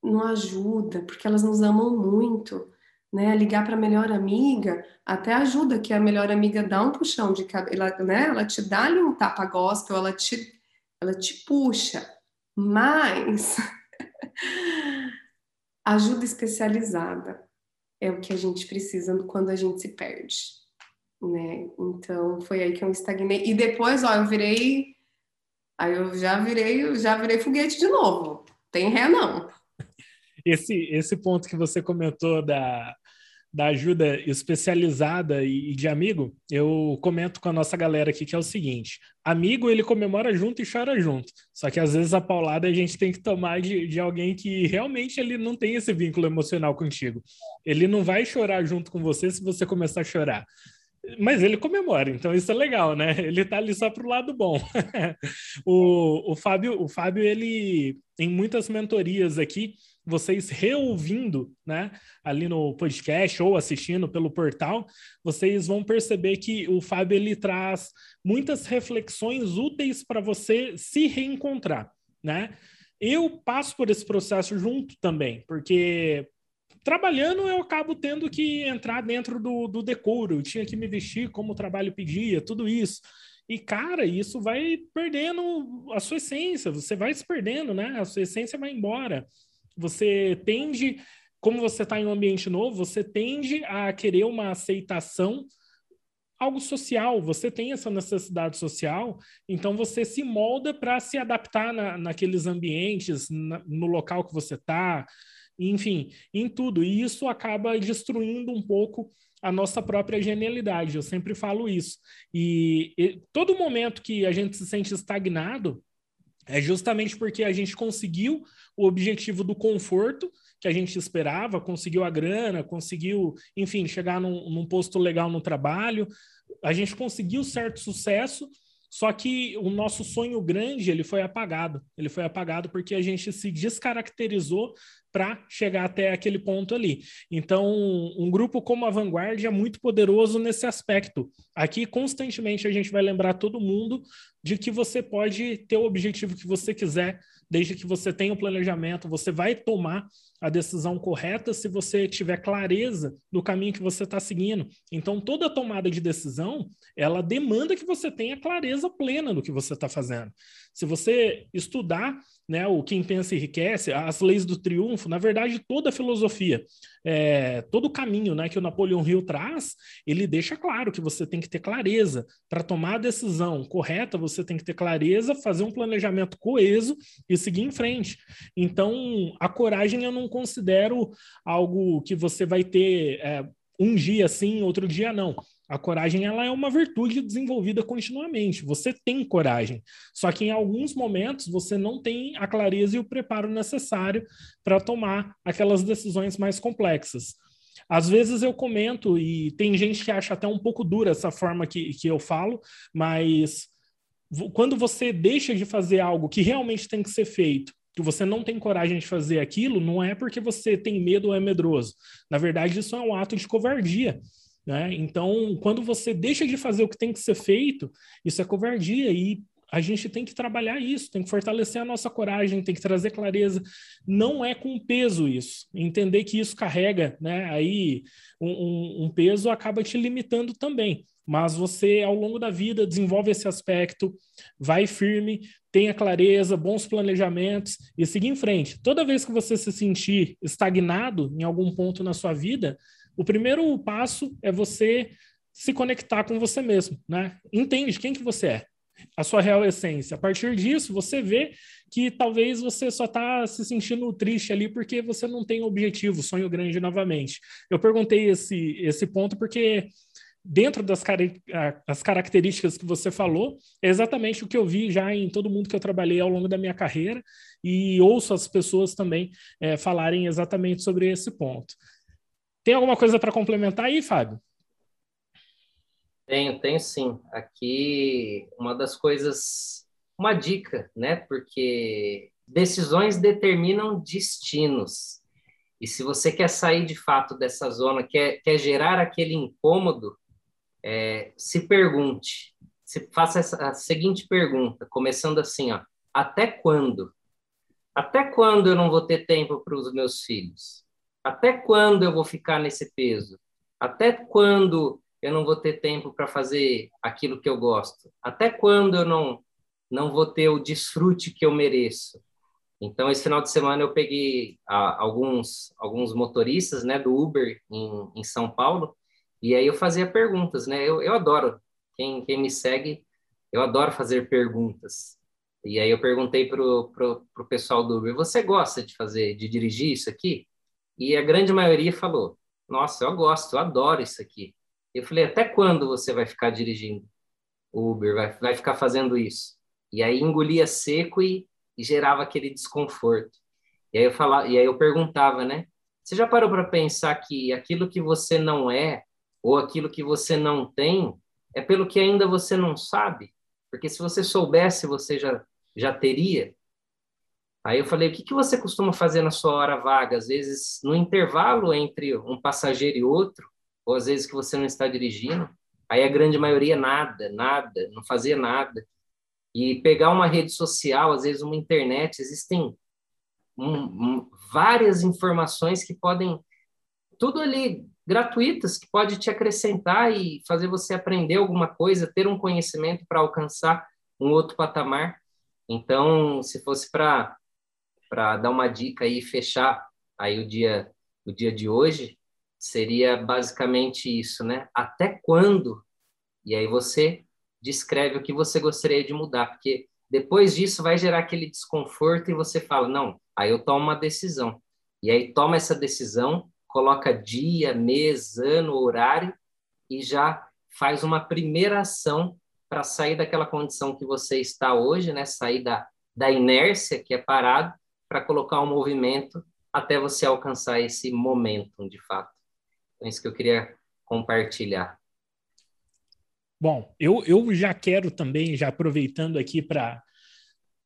[SPEAKER 3] não ajuda, porque elas nos amam muito. Né, ligar para a melhor amiga até ajuda que a melhor amiga dá um puxão de cabelo, né? Ela te dá ali um tapa gospel, ela te, ela te puxa, mas ajuda especializada é o que a gente precisa quando a gente se perde né? Então foi aí que eu estagnei. E depois, ó, eu virei. Aí eu já virei, já virei foguete de novo. Tem ré, não.
[SPEAKER 2] Esse, esse ponto que você comentou da, da ajuda especializada e, de amigo, eu comento com a nossa galera aqui que é o seguinte: amigo ele comemora junto e chora junto. Só que às vezes a paulada a gente tem que tomar de, de alguém que realmente ele não tem esse vínculo emocional contigo. Ele não vai chorar junto com você se você começar a chorar. Mas ele comemora, então isso é legal, né? Ele tá ali só pro lado bom. o, o Fábio, o Fábio, ele em muitas mentorias aqui, vocês reouvindo, né, ali no podcast ou assistindo pelo portal, vocês vão perceber que o Fábio ele traz muitas reflexões úteis para você se reencontrar, né? Eu passo por esse processo junto também, porque trabalhando eu acabo tendo que entrar dentro do, do decoro, eu tinha que me vestir como o trabalho pedia, tudo isso. E, cara, isso vai perdendo a sua essência, você vai se perdendo, né? A sua essência vai embora. Você tende, como você está em um ambiente novo, você tende a querer uma aceitação, algo social, você tem essa necessidade social, então você se molda para se adaptar na, naqueles ambientes, na, no local que você está, enfim, em tudo. E isso acaba destruindo um pouco a nossa própria genialidade. Eu sempre falo isso. E, e, todo momento que a gente se sente estagnado é justamente porque a gente conseguiu o objetivo do conforto que a gente esperava, conseguiu a grana, conseguiu, enfim, chegar num, num posto legal no trabalho. A gente conseguiu certo sucesso só que o nosso sonho grande ele foi apagado. Ele foi apagado porque a gente se descaracterizou para chegar até aquele ponto ali. Então, um grupo como a Vanguard é muito poderoso nesse aspecto. Aqui, constantemente, a gente vai lembrar todo mundo de que você pode ter o objetivo que você quiser, desde que você tenha o um planejamento, você vai tomar a decisão correta se você tiver clareza do caminho que você está seguindo. Então, toda tomada de decisão, ela demanda que você tenha clareza plena do que você está fazendo. Se você estudar né, o Quem Pensa Enriquece, as leis do triunfo, na verdade, toda a filosofia, é, todo o caminho né, que o Napoleão Hill traz, ele deixa claro que você tem que ter clareza. Para tomar a decisão correta, você tem que ter clareza, fazer um planejamento coeso e seguir em frente. Então, a coragem eu não considero algo que você vai ter é, um dia sim, outro dia não. A coragem ela é uma virtude desenvolvida continuamente. Você tem coragem, só que em alguns momentos você não tem a clareza e o preparo necessário para tomar aquelas decisões mais complexas. Às vezes eu comento, e tem gente que acha até um pouco dura essa forma que, que eu falo, mas quando você deixa de fazer algo que realmente tem que ser feito, que você não tem coragem de fazer aquilo, não é porque você tem medo ou é medroso. Na verdade, isso é um ato de covardia. Né? Então, quando você deixa de fazer o que tem que ser feito, isso é covardia e a gente tem que trabalhar isso, tem que fortalecer a nossa coragem, tem que trazer clareza. Não é com peso isso. Entender que isso carrega, né? Aí um, um, peso acaba te limitando também. Mas você, ao longo da vida, desenvolve esse aspecto, vai firme, tenha clareza, bons planejamentos e seguir em frente. Toda vez que você se sentir estagnado em algum ponto na sua vida, o primeiro passo é você se conectar com você mesmo, né? Entende quem que você é, a sua real essência. A partir disso, você vê que talvez você só está se sentindo triste ali porque você não tem objetivo, sonho grande novamente. Eu perguntei esse, esse ponto porque dentro das as características que você falou, é exatamente o que eu vi já em todo mundo que eu trabalhei ao longo da minha carreira e ouço as pessoas também é, falarem exatamente sobre esse ponto. Tem alguma coisa para complementar aí, Fábio?
[SPEAKER 1] Tenho, tenho sim. Aqui, uma das coisas, uma dica, né? Porque decisões determinam destinos. E se você quer sair de fato dessa zona, quer, quer gerar aquele incômodo, é, se pergunte, se faça essa, a seguinte pergunta, começando assim, ó, até quando? Até quando eu não vou ter tempo para os meus filhos? Até quando eu vou ficar nesse peso? Até quando eu não vou ter tempo para fazer aquilo que eu gosto? Até quando eu não não vou ter o desfrute que eu mereço? Então, esse final de semana eu peguei ah, alguns alguns motoristas, né, do Uber em, em São Paulo, e aí eu fazia perguntas, né? Eu, eu adoro quem quem me segue, eu adoro fazer perguntas. E aí eu perguntei pro, pro, pro pessoal do Uber, você gosta de fazer, de dirigir isso aqui? E a grande maioria falou: Nossa, eu gosto, eu adoro isso aqui. Eu falei, até quando você vai ficar dirigindo Uber? Vai, vai ficar fazendo isso? E aí engolia seco e, e gerava aquele desconforto. E aí eu falava, e aí eu perguntava, né? Você já parou para pensar que aquilo que você não é ou aquilo que você não tem é pelo que ainda você não sabe? Porque se você soubesse, você já já teria. Aí eu falei, o que, que você costuma fazer na sua hora vaga? Às vezes, no intervalo entre um passageiro e outro, ou às vezes que você não está dirigindo. Aí a grande maioria, nada, nada, não fazia nada. E pegar uma rede social, às vezes uma internet, existem um, um, várias informações que podem, tudo ali gratuitas, que pode te acrescentar e fazer você aprender alguma coisa, ter um conhecimento para alcançar um outro patamar. Então, se fosse para para dar uma dica e fechar aí o dia o dia de hoje, seria basicamente isso, né? Até quando? E aí você descreve o que você gostaria de mudar, porque depois disso vai gerar aquele desconforto e você fala, não, aí eu tomo uma decisão. E aí toma essa decisão, coloca dia, mês, ano, horário e já faz uma primeira ação para sair daquela condição que você está hoje, né? Sair da, da inércia que é parado para colocar um movimento até você alcançar esse momento, de fato. Então, é isso que eu queria compartilhar.
[SPEAKER 2] Bom, eu, eu já quero também, já aproveitando aqui para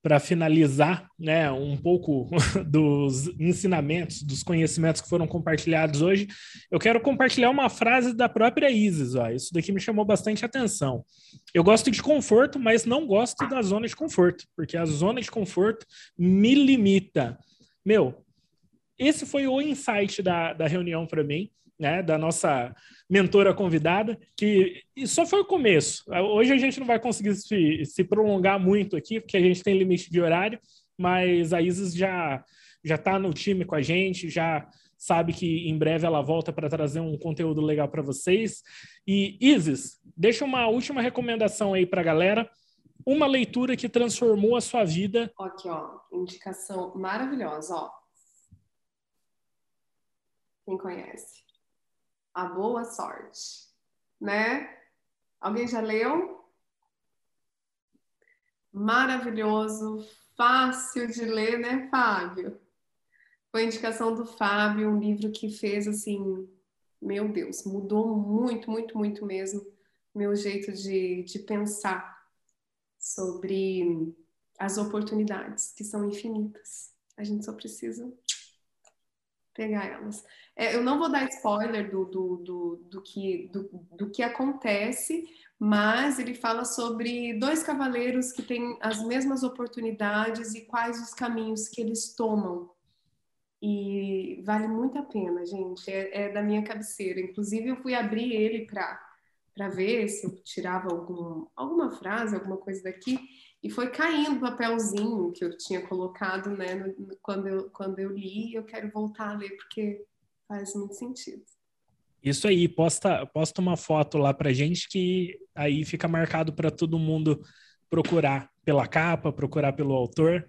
[SPEAKER 2] para finalizar, né, um pouco dos ensinamentos, dos conhecimentos que foram compartilhados hoje, eu quero compartilhar uma frase da própria Isis. Ó. Isso daqui me chamou bastante atenção. Eu gosto de conforto, mas não gosto da zona de conforto, porque a zona de conforto me limita. Meu, esse foi o insight da, da reunião para mim né, da nossa mentora convidada, que só foi o começo. Hoje a gente não vai conseguir se, se prolongar muito aqui, porque a gente tem limite de horário, mas a Isis já já está no time com a gente, já sabe que em breve ela volta para trazer um conteúdo legal para vocês. E Isis, deixa uma última recomendação aí para a galera. Uma leitura que transformou a sua vida.
[SPEAKER 3] Aqui, ó, indicação maravilhosa, ó. Quem conhece? A Boa Sorte, né? Alguém já leu? Maravilhoso, fácil de ler, né, Fábio? Foi indicação do Fábio, um livro que fez assim, meu Deus, mudou muito, muito, muito mesmo meu jeito de, de pensar sobre as oportunidades que são infinitas. A gente só precisa pegar elas. É, eu não vou dar spoiler do, do, do, do, que, do, do que acontece, mas ele fala sobre dois cavaleiros que têm as mesmas oportunidades e quais os caminhos que eles tomam. E vale muito a pena, gente. É, é da minha cabeceira. Inclusive, eu fui abrir ele para ver se eu tirava algum, alguma frase, alguma coisa daqui. E foi caindo o papelzinho que eu tinha colocado, né, no, quando, eu, quando eu li. Eu quero voltar a ler, porque faz muito sentido.
[SPEAKER 2] Isso aí, posta, posta uma foto lá pra gente que aí fica marcado para todo mundo procurar pela capa, procurar pelo autor.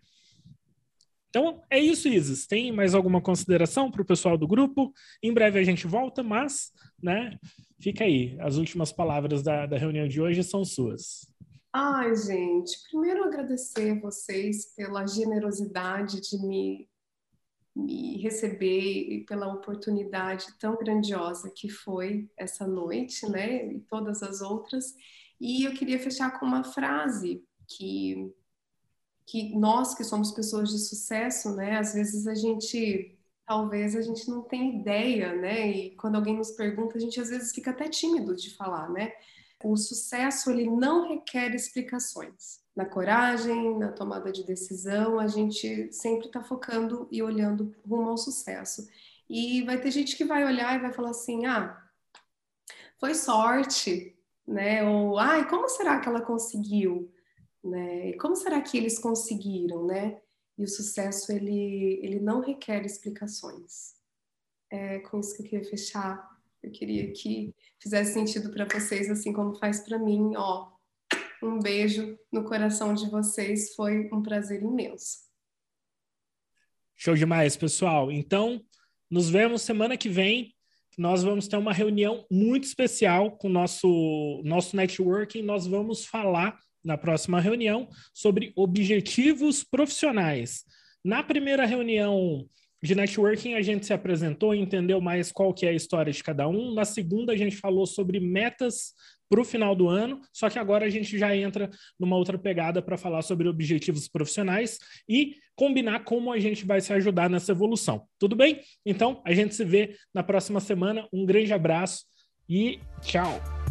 [SPEAKER 2] Então é isso, Isis. Tem mais alguma consideração para o pessoal do grupo? Em breve a gente volta, mas, né, fica aí. As últimas palavras da, da reunião de hoje são suas.
[SPEAKER 3] Ai, gente, primeiro agradecer vocês pela generosidade de me, me receber e pela oportunidade tão grandiosa que foi essa noite, né? E todas as outras. E eu queria fechar com uma frase que, que nós que somos pessoas de sucesso, né? Às vezes a gente talvez a gente não tenha ideia, né? E quando alguém nos pergunta, a gente às vezes fica até tímido de falar, né? O sucesso ele não requer explicações. Na coragem, na tomada de decisão, a gente sempre está focando e olhando rumo ao sucesso. E vai ter gente que vai olhar e vai falar assim: ah, foi sorte, né? Ou, ai, como será que ela conseguiu? Né? Como será que eles conseguiram, né? E o sucesso, ele, ele não requer explicações. É com isso que eu queria fechar eu queria que fizesse sentido para vocês, assim como faz para mim. Ó, um beijo no coração de vocês, foi um prazer imenso.
[SPEAKER 2] Show demais, pessoal. Então, nos vemos semana que vem. nós vamos ter uma reunião muito especial com o nosso, nosso networking. Nós vamos falar na próxima reunião sobre objetivos profissionais. Na primeira reunião de networking, a gente se apresentou, entendeu mais qual que é a história de cada um. Na segunda, a gente falou sobre metas para o final do ano, só que agora a gente já entra numa outra pegada para falar sobre objetivos profissionais e combinar como a gente vai se ajudar nessa evolução. Tudo bem? Então, a gente se vê na próxima semana. Um grande abraço e tchau!